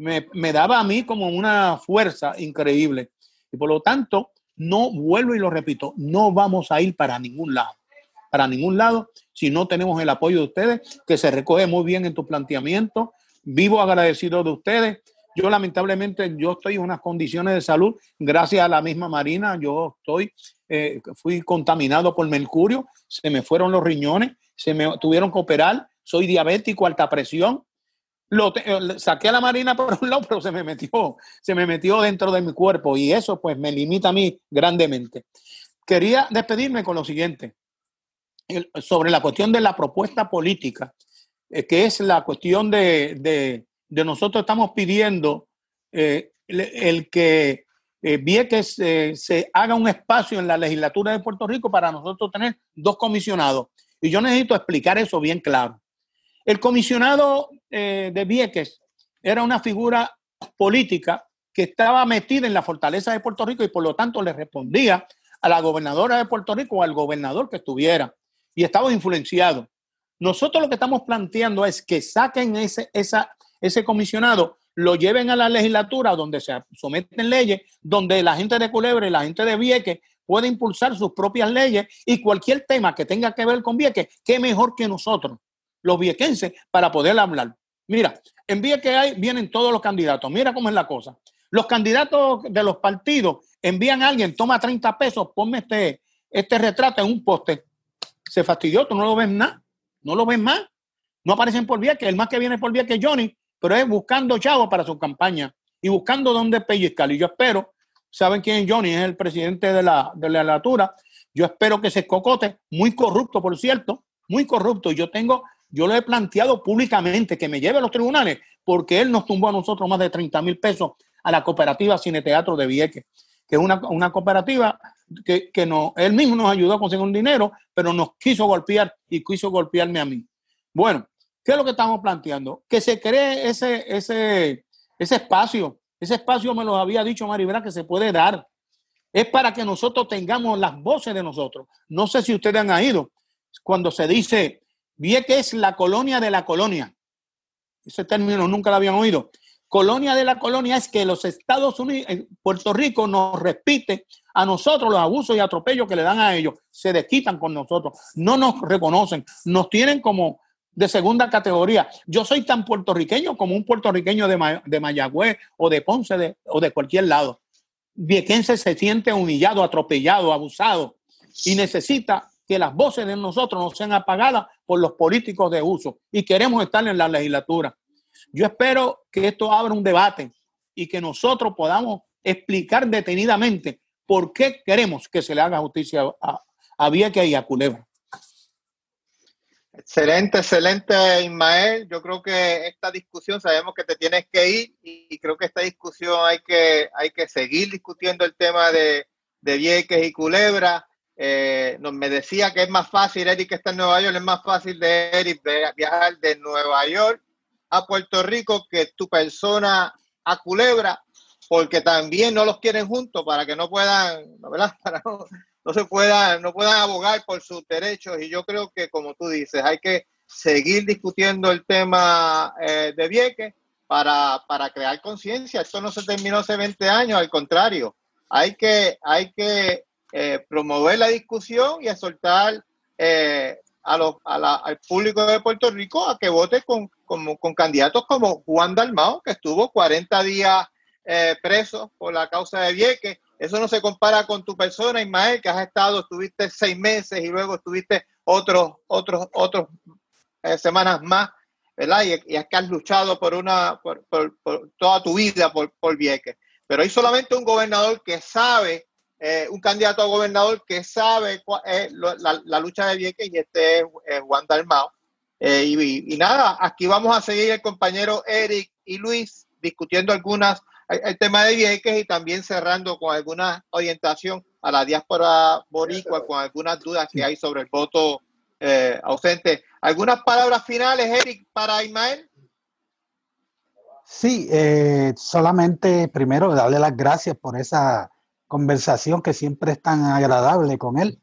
me, daba a mí como una fuerza increíble. Y por lo tanto, no vuelvo y lo repito, no vamos a ir para ningún lado, para ningún lado, si no tenemos el apoyo de ustedes, que se recoge muy bien en tu planteamiento. Vivo agradecido de ustedes. Yo lamentablemente, yo estoy en unas condiciones de salud, gracias a la misma Marina, yo estoy eh, fui contaminado por mercurio, se me fueron los riñones, se me tuvieron que operar, soy diabético, alta presión. Lo eh, saqué a la marina por un lado, pero se me metió, se me metió dentro de mi cuerpo y eso pues me limita a mí grandemente. Quería despedirme con lo siguiente, sobre la cuestión de la propuesta política, eh, que es la cuestión de, de, nosotros estamos pidiendo el que eh, que se haga un espacio en la legislatura de Puerto Rico para nosotros tener dos comisionados. Y yo necesito explicar eso bien claro. El comisionado eh, de Vieques era una figura política que estaba metida en la fortaleza de Puerto Rico y por lo tanto le respondía a la gobernadora de Puerto Rico o al gobernador que estuviera y estaba influenciado. Nosotros lo que estamos planteando es que saquen ese, esa, ese comisionado lo lleven a la legislatura donde se someten leyes, donde la gente de Culebra y la gente de Vieques puede impulsar sus propias leyes y cualquier tema que tenga que ver con Vieques, qué mejor que nosotros, los viequenses, para poder hablar. Mira, en Vieques hay, vienen todos los candidatos. Mira cómo es la cosa. Los candidatos de los partidos envían a alguien, toma 30 pesos, ponme este, este retrato en un poste. Se fastidió, tú no lo ves nada, no lo ves más. No aparecen por Vieques, el más que viene por Vieques es Johnny, pero es buscando chavos para su campaña y buscando dónde pellizcar. Y yo espero, ¿saben quién es Johnny? Es el presidente de la, de la. Yo espero que se cocote, muy corrupto, por cierto, muy corrupto. Yo tengo, yo lo he planteado públicamente que me lleve a los tribunales porque él nos tumbó a nosotros más de 30 mil pesos a la cooperativa Cine Teatro de Vieques, que es una, una cooperativa que, que no, él mismo nos ayudó a conseguir un dinero, pero nos quiso golpear y quiso golpearme a mí. Bueno, ¿Qué es lo que estamos planteando? Que se cree ese, ese, ese espacio. Ese espacio me lo había dicho Maribela que se puede dar. Es para que nosotros tengamos las voces de nosotros. No sé si ustedes han ido cuando se dice, bien que es la colonia de la colonia. Ese término nunca lo habían oído. Colonia de la colonia es que los Estados Unidos, Puerto Rico nos repite a nosotros los abusos y atropellos que le dan a ellos. Se desquitan con nosotros. No nos reconocen. Nos tienen como de segunda categoría. Yo soy tan puertorriqueño como un puertorriqueño de, de Mayagüez o de Ponce o de cualquier lado. Viequense se siente humillado, atropellado, abusado y necesita que las voces de nosotros no sean apagadas por los políticos de uso y queremos estar en la legislatura. Yo espero que esto abra un debate y que nosotros podamos explicar detenidamente por qué queremos que se le haga justicia a, a Vieques y a Culebra. Excelente, excelente, Ismael. Yo creo que esta discusión, sabemos que te tienes que ir y creo que esta discusión hay que, hay que seguir discutiendo el tema de, de Vieques y Culebra. Eh, me decía que es más fácil, Eric que está en Nueva York, es más fácil de Eric viajar de Nueva York a Puerto Rico que tu persona a Culebra, porque también no los quieren juntos para que no puedan, ¿verdad? Para no, no se puedan, no puedan abogar por sus derechos. Y yo creo que, como tú dices, hay que seguir discutiendo el tema eh, de Vieques para, para crear conciencia. Esto no se terminó hace 20 años, al contrario, hay que, hay que eh, promover la discusión y exhortar eh, a los, al público de Puerto Rico a que vote con, candidatos como Juan Dalmao, que estuvo 40 días eh, preso por la causa de Vieques. Eso no se compara con tu persona, Ismael, que has estado, estuviste seis meses y luego estuviste otros, otros, otros semanas más, ¿verdad? Y, es que has luchado por una, por, por toda tu vida por, por Vieques. Pero hay solamente un gobernador que sabe, eh, un candidato a gobernador que sabe es la, lucha de Vieques y este es Juan Dalmao. Eh, y, nada, aquí vamos a seguir el compañero Eric y Luis discutiendo algunas, el, tema de Vieques y también cerrando con alguna orientación a la diáspora boricua, con algunas dudas que hay sobre el voto eh, ausente. ¿Algunas palabras finales, Eric, para Ismael? Sí, eh, solamente primero darle las gracias por esa conversación que siempre es tan agradable con él.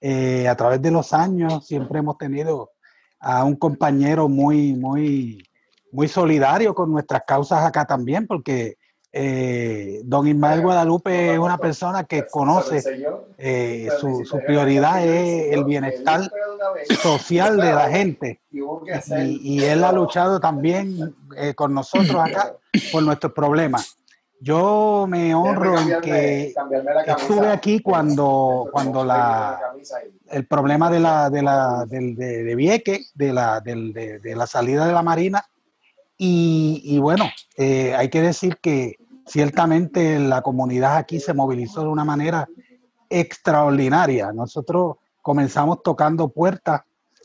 Eh, a través de los años siempre hemos tenido a un compañero muy, muy, muy solidario con nuestras causas acá también, porque eh, don Ismael Guadalupe es una persona que conoce, eh, su, prioridad es el bienestar social de la gente. y, él ha luchado también eh, con nosotros acá por nuestros problemas. Yo me honro en que estuve aquí cuando, cuando la, el problema de la de la de, de Vieque, de la, de, de la salida de la Marina, y, bueno, eh, hay que decir que ciertamente la comunidad aquí se movilizó de una manera extraordinaria. Nosotros comenzamos tocando puertas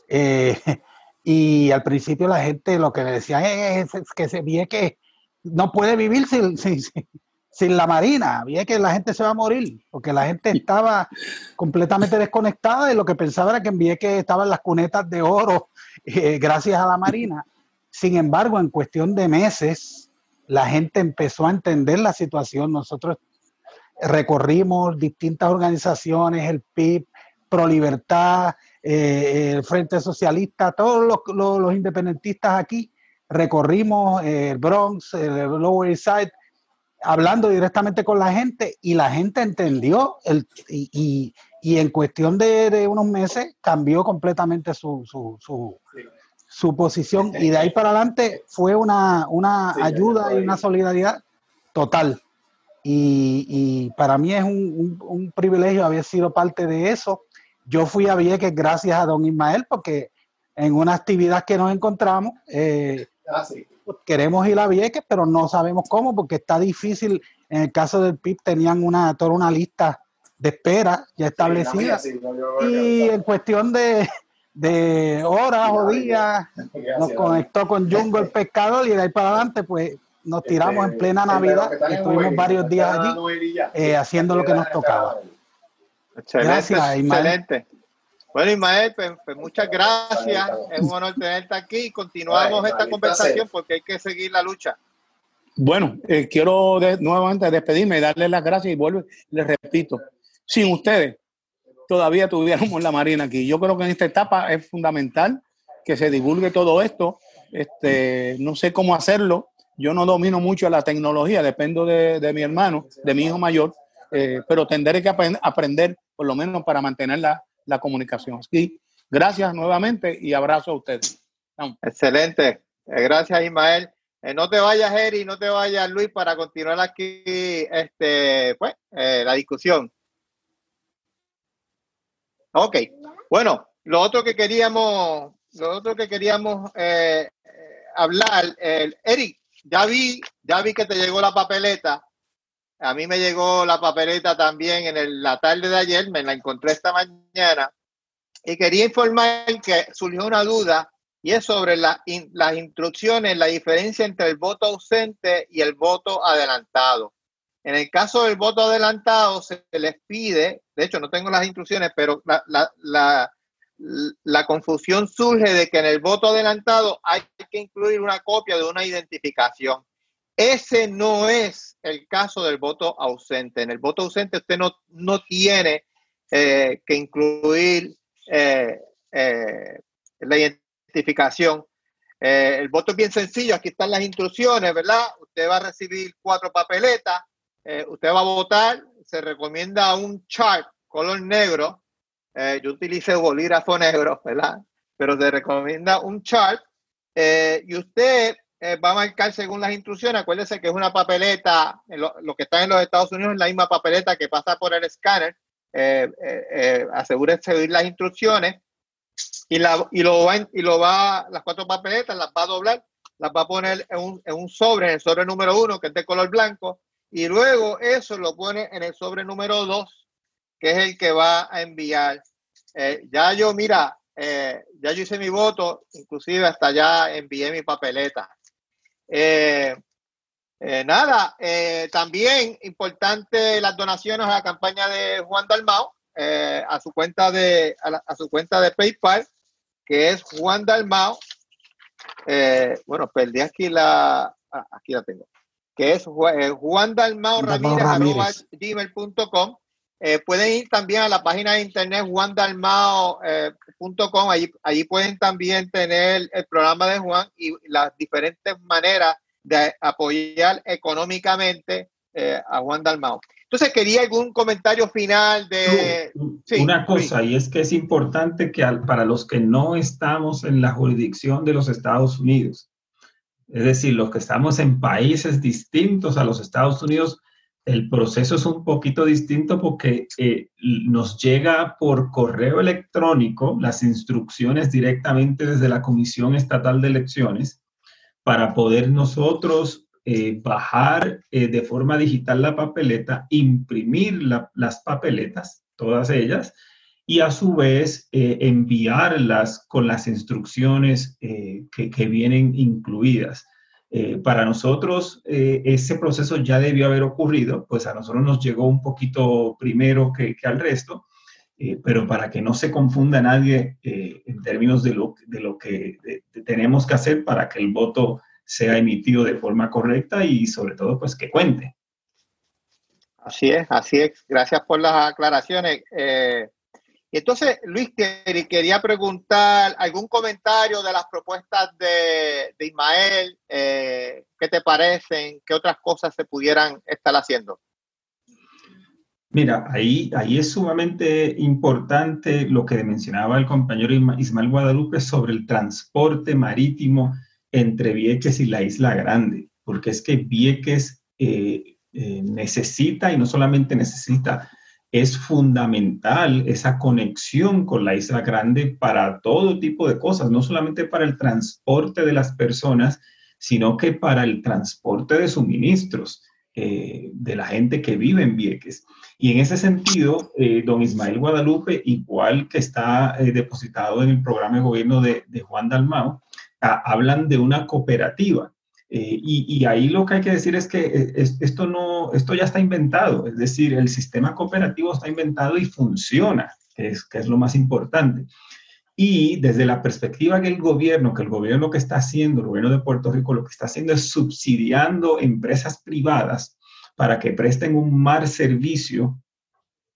eh, y al principio la gente lo que decía es, que se ve que no puede vivir sin, sin, la marina, vi que la gente se va a morir, porque la gente estaba completamente desconectada y lo que pensaba era que en Vieques estaban las cunetas de oro eh, gracias a la marina. Sin embargo, en cuestión de meses, la gente empezó a entender la situación. Nosotros recorrimos distintas organizaciones, el PIB, Pro Libertad, eh, el Frente Socialista, todos los, independentistas aquí, recorrimos el Bronx, el Lower East Side, hablando directamente con la gente y la gente entendió el, y, en cuestión de, unos meses cambió completamente su, su posición y de ahí para adelante fue una, una ayuda y una solidaridad total. Y, para mí es un, privilegio haber sido parte de eso. Yo fui a Vieques gracias a don Ismael porque en una actividad que nos encontramos, eh, ah, pues queremos ir a Vieques, pero no sabemos cómo porque está difícil. En el caso del PIB tenían una, toda una lista de espera ya establecida. y en cuestión de, de horas o días, nos conectó con Jungo el pescador y de ahí para adelante pues nos este, tiramos en plena Navidad, estuvimos varios días allí eh, haciendo lo que nos tocaba. Excelente, gracias, excelente. Bueno, Ismael, pues, pues, muchas gracias. Es un honor tenerte aquí y continuamos esta conversación porque hay que seguir la lucha. Bueno, eh, quiero nuevamente despedirme y darles las gracias y vuelvo, les repito, sin ustedes todavía tuviéramos la Marina aquí. Yo creo que en esta etapa es fundamental que se divulgue todo esto. Este, no sé cómo hacerlo. Yo no domino mucho la tecnología, dependo de, mi hermano, de mi hijo mayor, eh, pero tendré que aprender, por lo menos para mantener la, comunicación. Así, gracias nuevamente y abrazo a ustedes. Excelente. Eh, gracias, Ismael. Eh, no te vayas, Eri, no te vayas, Luis, para continuar aquí este, pues, la discusión. Ok, Bueno, lo otro que queríamos, lo otro que queríamos eh, hablar, Eric, ya vi, ya vi que te llegó la papeleta. A mí me llegó la papeleta también en la tarde de ayer, me la encontré esta mañana y quería informar que surgió una duda y es sobre las instrucciones, la diferencia entre el voto ausente y el voto adelantado. En el caso del voto adelantado se les pide, de hecho no tengo las instrucciones, pero la, la, confusión surge de que en el voto adelantado hay que incluir una copia de una identificación. Ese no es el caso del voto ausente. En el voto ausente usted no, no tiene eh, que incluir eh, eh, la identificación. el voto es bien sencillo, aquí están las instrucciones, ¿verdad? Usted va a recibir cuatro papeletas, usted va a votar, se recomienda un chart color negro yo utilizo bolígrafo negro, ¿verdad? Pero se recomienda un chart y usted eh, va a marcar según las instrucciones. Acuérdese que es una papeleta, lo, que está en los Estados Unidos es la misma papeleta que pasa por el escáner. asegúrese de oír las instrucciones y, la, y, lo va, y lo va, las cuatro papeletas las va a doblar, las va a poner en un, en un sobre, en el sobre número uno, que es de color blanco, y luego eso lo pone en el sobre número dos, que es el que va a enviar. Eh, ya yo, mira, eh, ya yo hice mi voto, inclusive hasta ya envié mi papeleta. Eh, nada, también importante las donaciones a la campaña de Juan Dalmao, a su cuenta de a, su cuenta de PayPal, que es Juan Dalmao. bueno, perdí aquí la, ah, aquí la tengo, que es Juan Dalmao Ramírez, eh, pueden ir también a la página de internet juandalmao.com, allí, allí pueden también tener el programa de Juan y las diferentes maneras de apoyar económicamente eh, a Juan Dalmao. Entonces, quería algún comentario final de... una cosa, y es que es importante que para los que no estamos en la jurisdicción de los Estados Unidos, es decir, los que estamos en países distintos a los Estados Unidos, el proceso es un poquito distinto porque eh, nos llega por correo electrónico las instrucciones directamente desde la Comisión Estatal de Elecciones para poder nosotros eh, bajar eh, de forma digital la papeleta, imprimir las papeletas, todas ellas, y a su vez enviarlas con las instrucciones que vienen incluidas. Eh, para nosotros eh, ese proceso ya debió haber ocurrido, pues a nosotros nos llegó un poquito primero que, al resto, eh, pero para que no se confunda nadie en términos de lo, de lo que tenemos que hacer para que el voto sea emitido de forma correcta y sobre todo pues que cuente. Así es, así es. Gracias por las aclaraciones. Y entonces, Luis, quería preguntar algún comentario de las propuestas de, Ismael, eh, ¿qué te parecen? ¿Qué otras cosas se pudieran estar haciendo? Mira, ahí, ahí es sumamente importante lo que mencionaba el compañero Ismael Guadalupe sobre el transporte marítimo entre Vieques y la Isla Grande, porque es que Vieques eh, eh, necesita, y no solamente necesita, es fundamental esa conexión con la isla grande para todo tipo de cosas, no solamente para el transporte de las personas, sino que para el transporte de suministros eh, de la gente que vive en Vieques. Y en ese sentido, eh, don Ismael Guadalupe, igual que está eh, depositado en el programa de gobierno de, Juan Dalmao, hablan de una cooperativa eh, y, ahí lo que hay que decir es que eh, esto, no, esto ya está inventado, es decir, el sistema cooperativo está inventado y funciona, que es, que es lo más importante. Y desde la perspectiva que el gobierno, que el gobierno que está haciendo, el gobierno de Puerto Rico lo que está haciendo es subsidiando empresas privadas para que presten un mal servicio,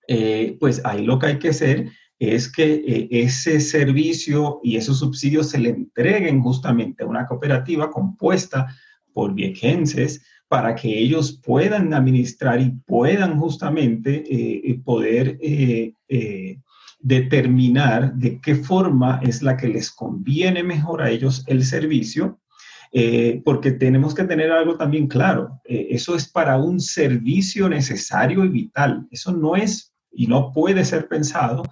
eh, pues ahí lo que hay que hacer es que ese servicio y esos subsidios se le entreguen justamente a una cooperativa compuesta por viejenses para que ellos puedan administrar y puedan justamente eh, eh, poder eh, determinar de qué forma es la que les conviene mejor a ellos el servicio, porque tenemos que tener algo también claro, eso es para un servicio necesario y vital, eso no es y no puede ser pensado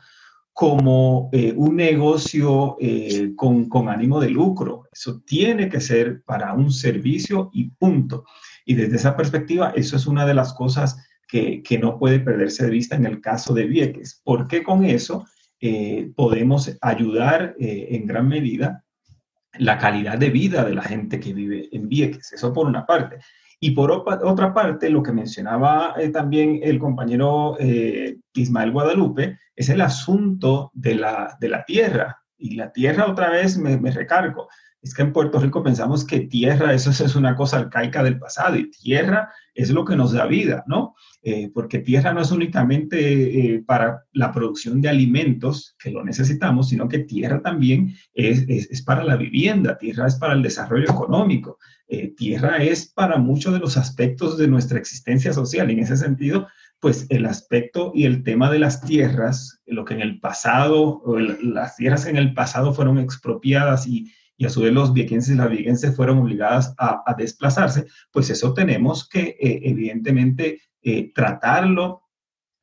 como eh, un negocio eh, con, con, ánimo de lucro. Eso tiene que ser para un servicio y punto. Y desde esa perspectiva, eso es una de las cosas que, que no puede perderse de vista en el caso de Vieques, porque con eso eh, podemos ayudar en gran medida la calidad de vida de la gente que vive en Vieques. Eso por una parte. Y por otra parte, lo que mencionaba eh, también el compañero eh, Ismael Guadalupe es el asunto de la, de la tierra. Y la tierra, otra vez me, recargo, es que en Puerto Rico pensamos que tierra, es una cosa arcaica del pasado, y tierra es lo que nos da vida, ¿no? Eh, porque tierra no es únicamente para la producción de alimentos, que lo necesitamos, sino que tierra también es para la vivienda, tierra es para el desarrollo económico, eh, tierra es para muchos de los aspectos de nuestra existencia social. En ese sentido, pues el aspecto y el tema de las tierras, lo que en el pasado, las tierras en el pasado fueron expropiadas y, a su vez los viequenses y las viequenses fueron obligadas a, desplazarse, pues eso tenemos que eh, evidentemente eh, tratarlo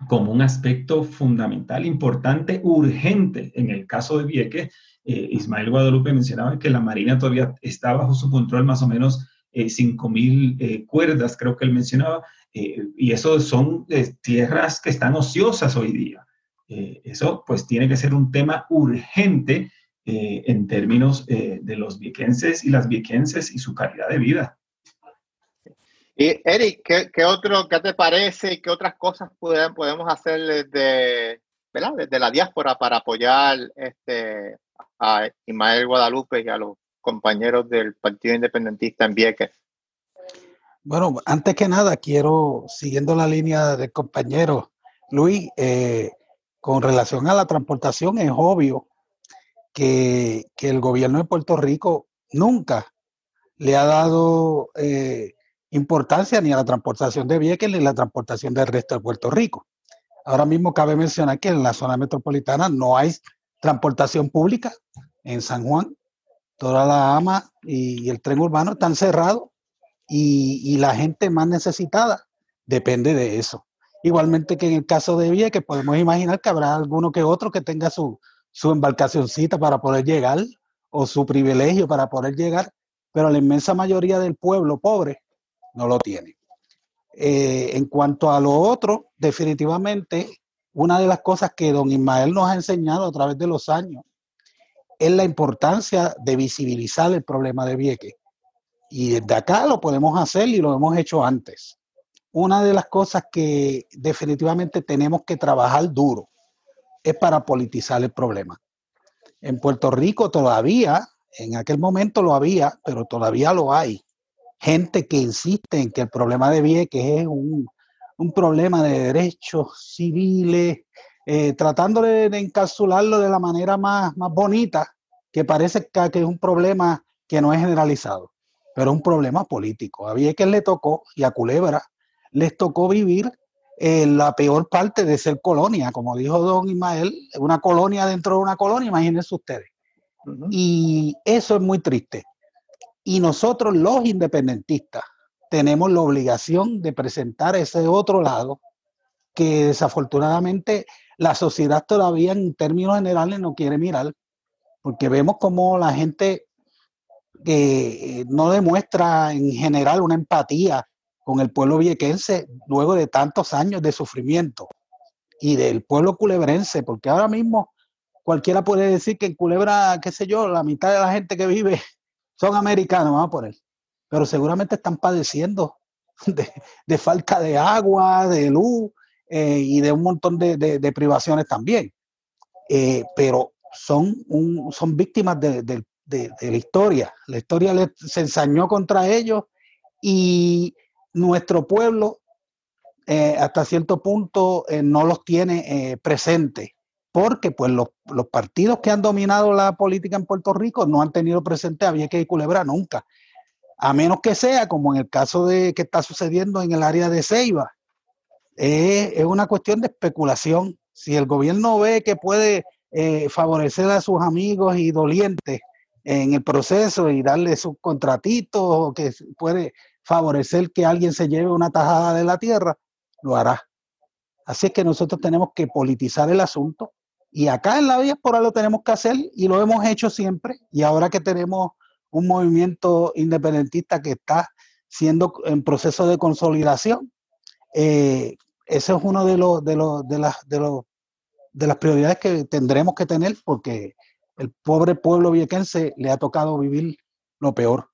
como un aspecto fundamental, importante, urgente en el caso de Vieques eh, Ismael Guadalupe mencionaba que la Marina todavía está bajo su control más o menos eh, 5.000 eh, cuerdas, creo que él mencionaba, y eso son tierras que están ociosas hoy día. eso pues tiene que ser un tema urgente en términos de los viequenses y las viequenses y su calidad de vida. Y Eric, ¿qué, qué otro, qué te parece? ¿Qué otras cosas podemos hacer desde, ¿verdad? desde la diáspora para apoyar este, a Ismael Guadalupe y a los compañeros del Partido Independentista en Vieques? Bueno, antes que nada, quiero, siguiendo la línea del compañero Luis, eh, con relación a la transportación, es obvio que, el gobierno de Puerto Rico nunca le ha dado eh, importancia ni a la transportación de Vieques ni a la transportación del resto de Puerto Rico. Ahora mismo cabe mencionar que en la zona metropolitana no hay transportación pública en San Juan. Toda la AMA y, el tren urbano están cerrados y, la gente más necesitada depende de eso. Igualmente que en el caso de Vía, que podemos imaginar que habrá alguno que otro que tenga su, su embarcacioncita para poder llegar o su privilegio para poder llegar, pero la inmensa mayoría del pueblo pobre no lo tiene. Eh, en cuanto a lo otro, definitivamente una de las cosas que don Ismael nos ha enseñado a través de los años es la importancia de visibilizar el problema de Vieques. Y desde acá lo podemos hacer y lo hemos hecho antes. Una de las cosas que definitivamente tenemos que trabajar duro es para politizar el problema. En Puerto Rico todavía, en aquel momento lo había, pero todavía lo hay. Gente que insiste en que el problema de Vieques es un un problema de derechos civiles, eh, tratando de, encapsularlo de la manera más, más bonita, que parece que, es un problema que no es generalizado, pero es un problema político. A Vieques le tocó, y a Culebra, les tocó vivir la peor parte de ser colonia, como dijo don Ismael, una colonia dentro de una colonia, imagínense ustedes. Y eso es muy triste. Y nosotros los independentistas, tenemos la obligación de presentar ese otro lado que desafortunadamente la sociedad todavía en términos generales no quiere mirar, porque vemos como la gente eh, no demuestra en general una empatía con el pueblo viequense luego de tantos años de sufrimiento y del pueblo culebrense, porque ahora mismo cualquiera puede decir que en Culebra, qué sé yo, la mitad de la gente que vive son americanos, vamos a poner pero seguramente están padeciendo de, falta de agua, de luz eh, y de un montón de, privaciones también. Eh, pero son, son víctimas de, la historia. La historia les, se ensañó contra ellos y nuestro pueblo eh, hasta cierto punto no los tiene presentes porque pues los, partidos que han dominado la política en Puerto Rico no han tenido presente a Vieques y Culebra nunca a menos que sea como en el caso de que está sucediendo en el área de Ceiba. es una cuestión de especulación. Si el gobierno ve que puede eh, favorecer a sus amigos y dolientes en el proceso y darle sus contratitos o que puede favorecer que alguien se lleve una tajada de la tierra, lo hará. Así es que nosotros tenemos que politizar el asunto Y acá en la diáspora lo tenemos que hacer y lo hemos hecho siempre. Y ahora que tenemos un movimiento independentista que está siendo en proceso de consolidación, eh, eso es uno de los de los de las de los de las prioridades que tendremos que tener porque el pobre pueblo viequense le ha tocado vivir lo peor.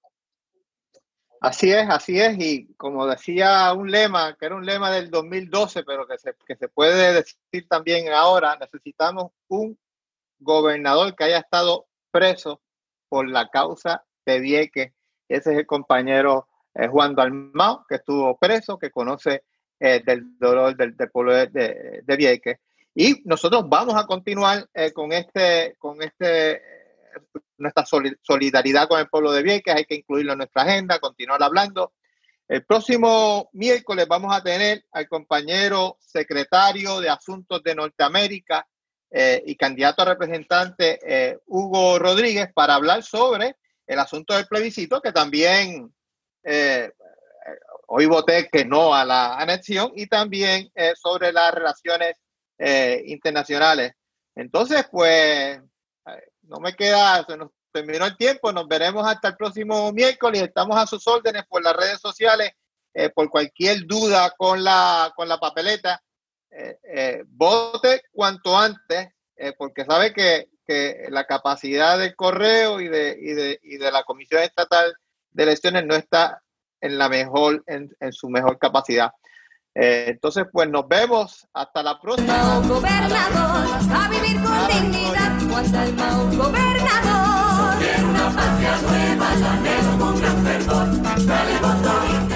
Así es, así es, y como decía un lema, que era un lema del 2012, pero que se, que se puede decir también ahora, necesitamos un gobernador que haya estado preso por la causa de Vieques. Ese es el compañero eh, Juan Dalmau, que estuvo preso, que conoce eh, del dolor del, pueblo de, de, Vieques. Y nosotros vamos a continuar eh, con este, con este nuestra solidaridad con el pueblo de Vieques, hay que incluirlo en nuestra agenda, continuar hablando. El próximo miércoles vamos a tener al compañero secretario de Asuntos de Norteamérica eh, y candidato a representante eh, Hugo Rodríguez para hablar sobre el asunto del plebiscito, que también eh, hoy voté que no a la anexión, y también sobre las relaciones internacionales. Entonces, pues no me queda, se nos terminó el tiempo, nos veremos hasta el próximo miércoles, estamos a sus órdenes por las redes sociales, eh, por cualquier duda con la, con la papeleta, eh, eh, vote cuanto antes, porque sabe que, que, la capacidad del correo y de, y, de, y de la Comisión Estatal de Elecciones no está en la mejor, en, en su mejor capacidad. Entonces, pues nos vemos. Hasta la próxima. gobernador, a vivir con dignidad. Cuando el Mao gobernador. Quiero una patria nueva, la con gran fervor. Dale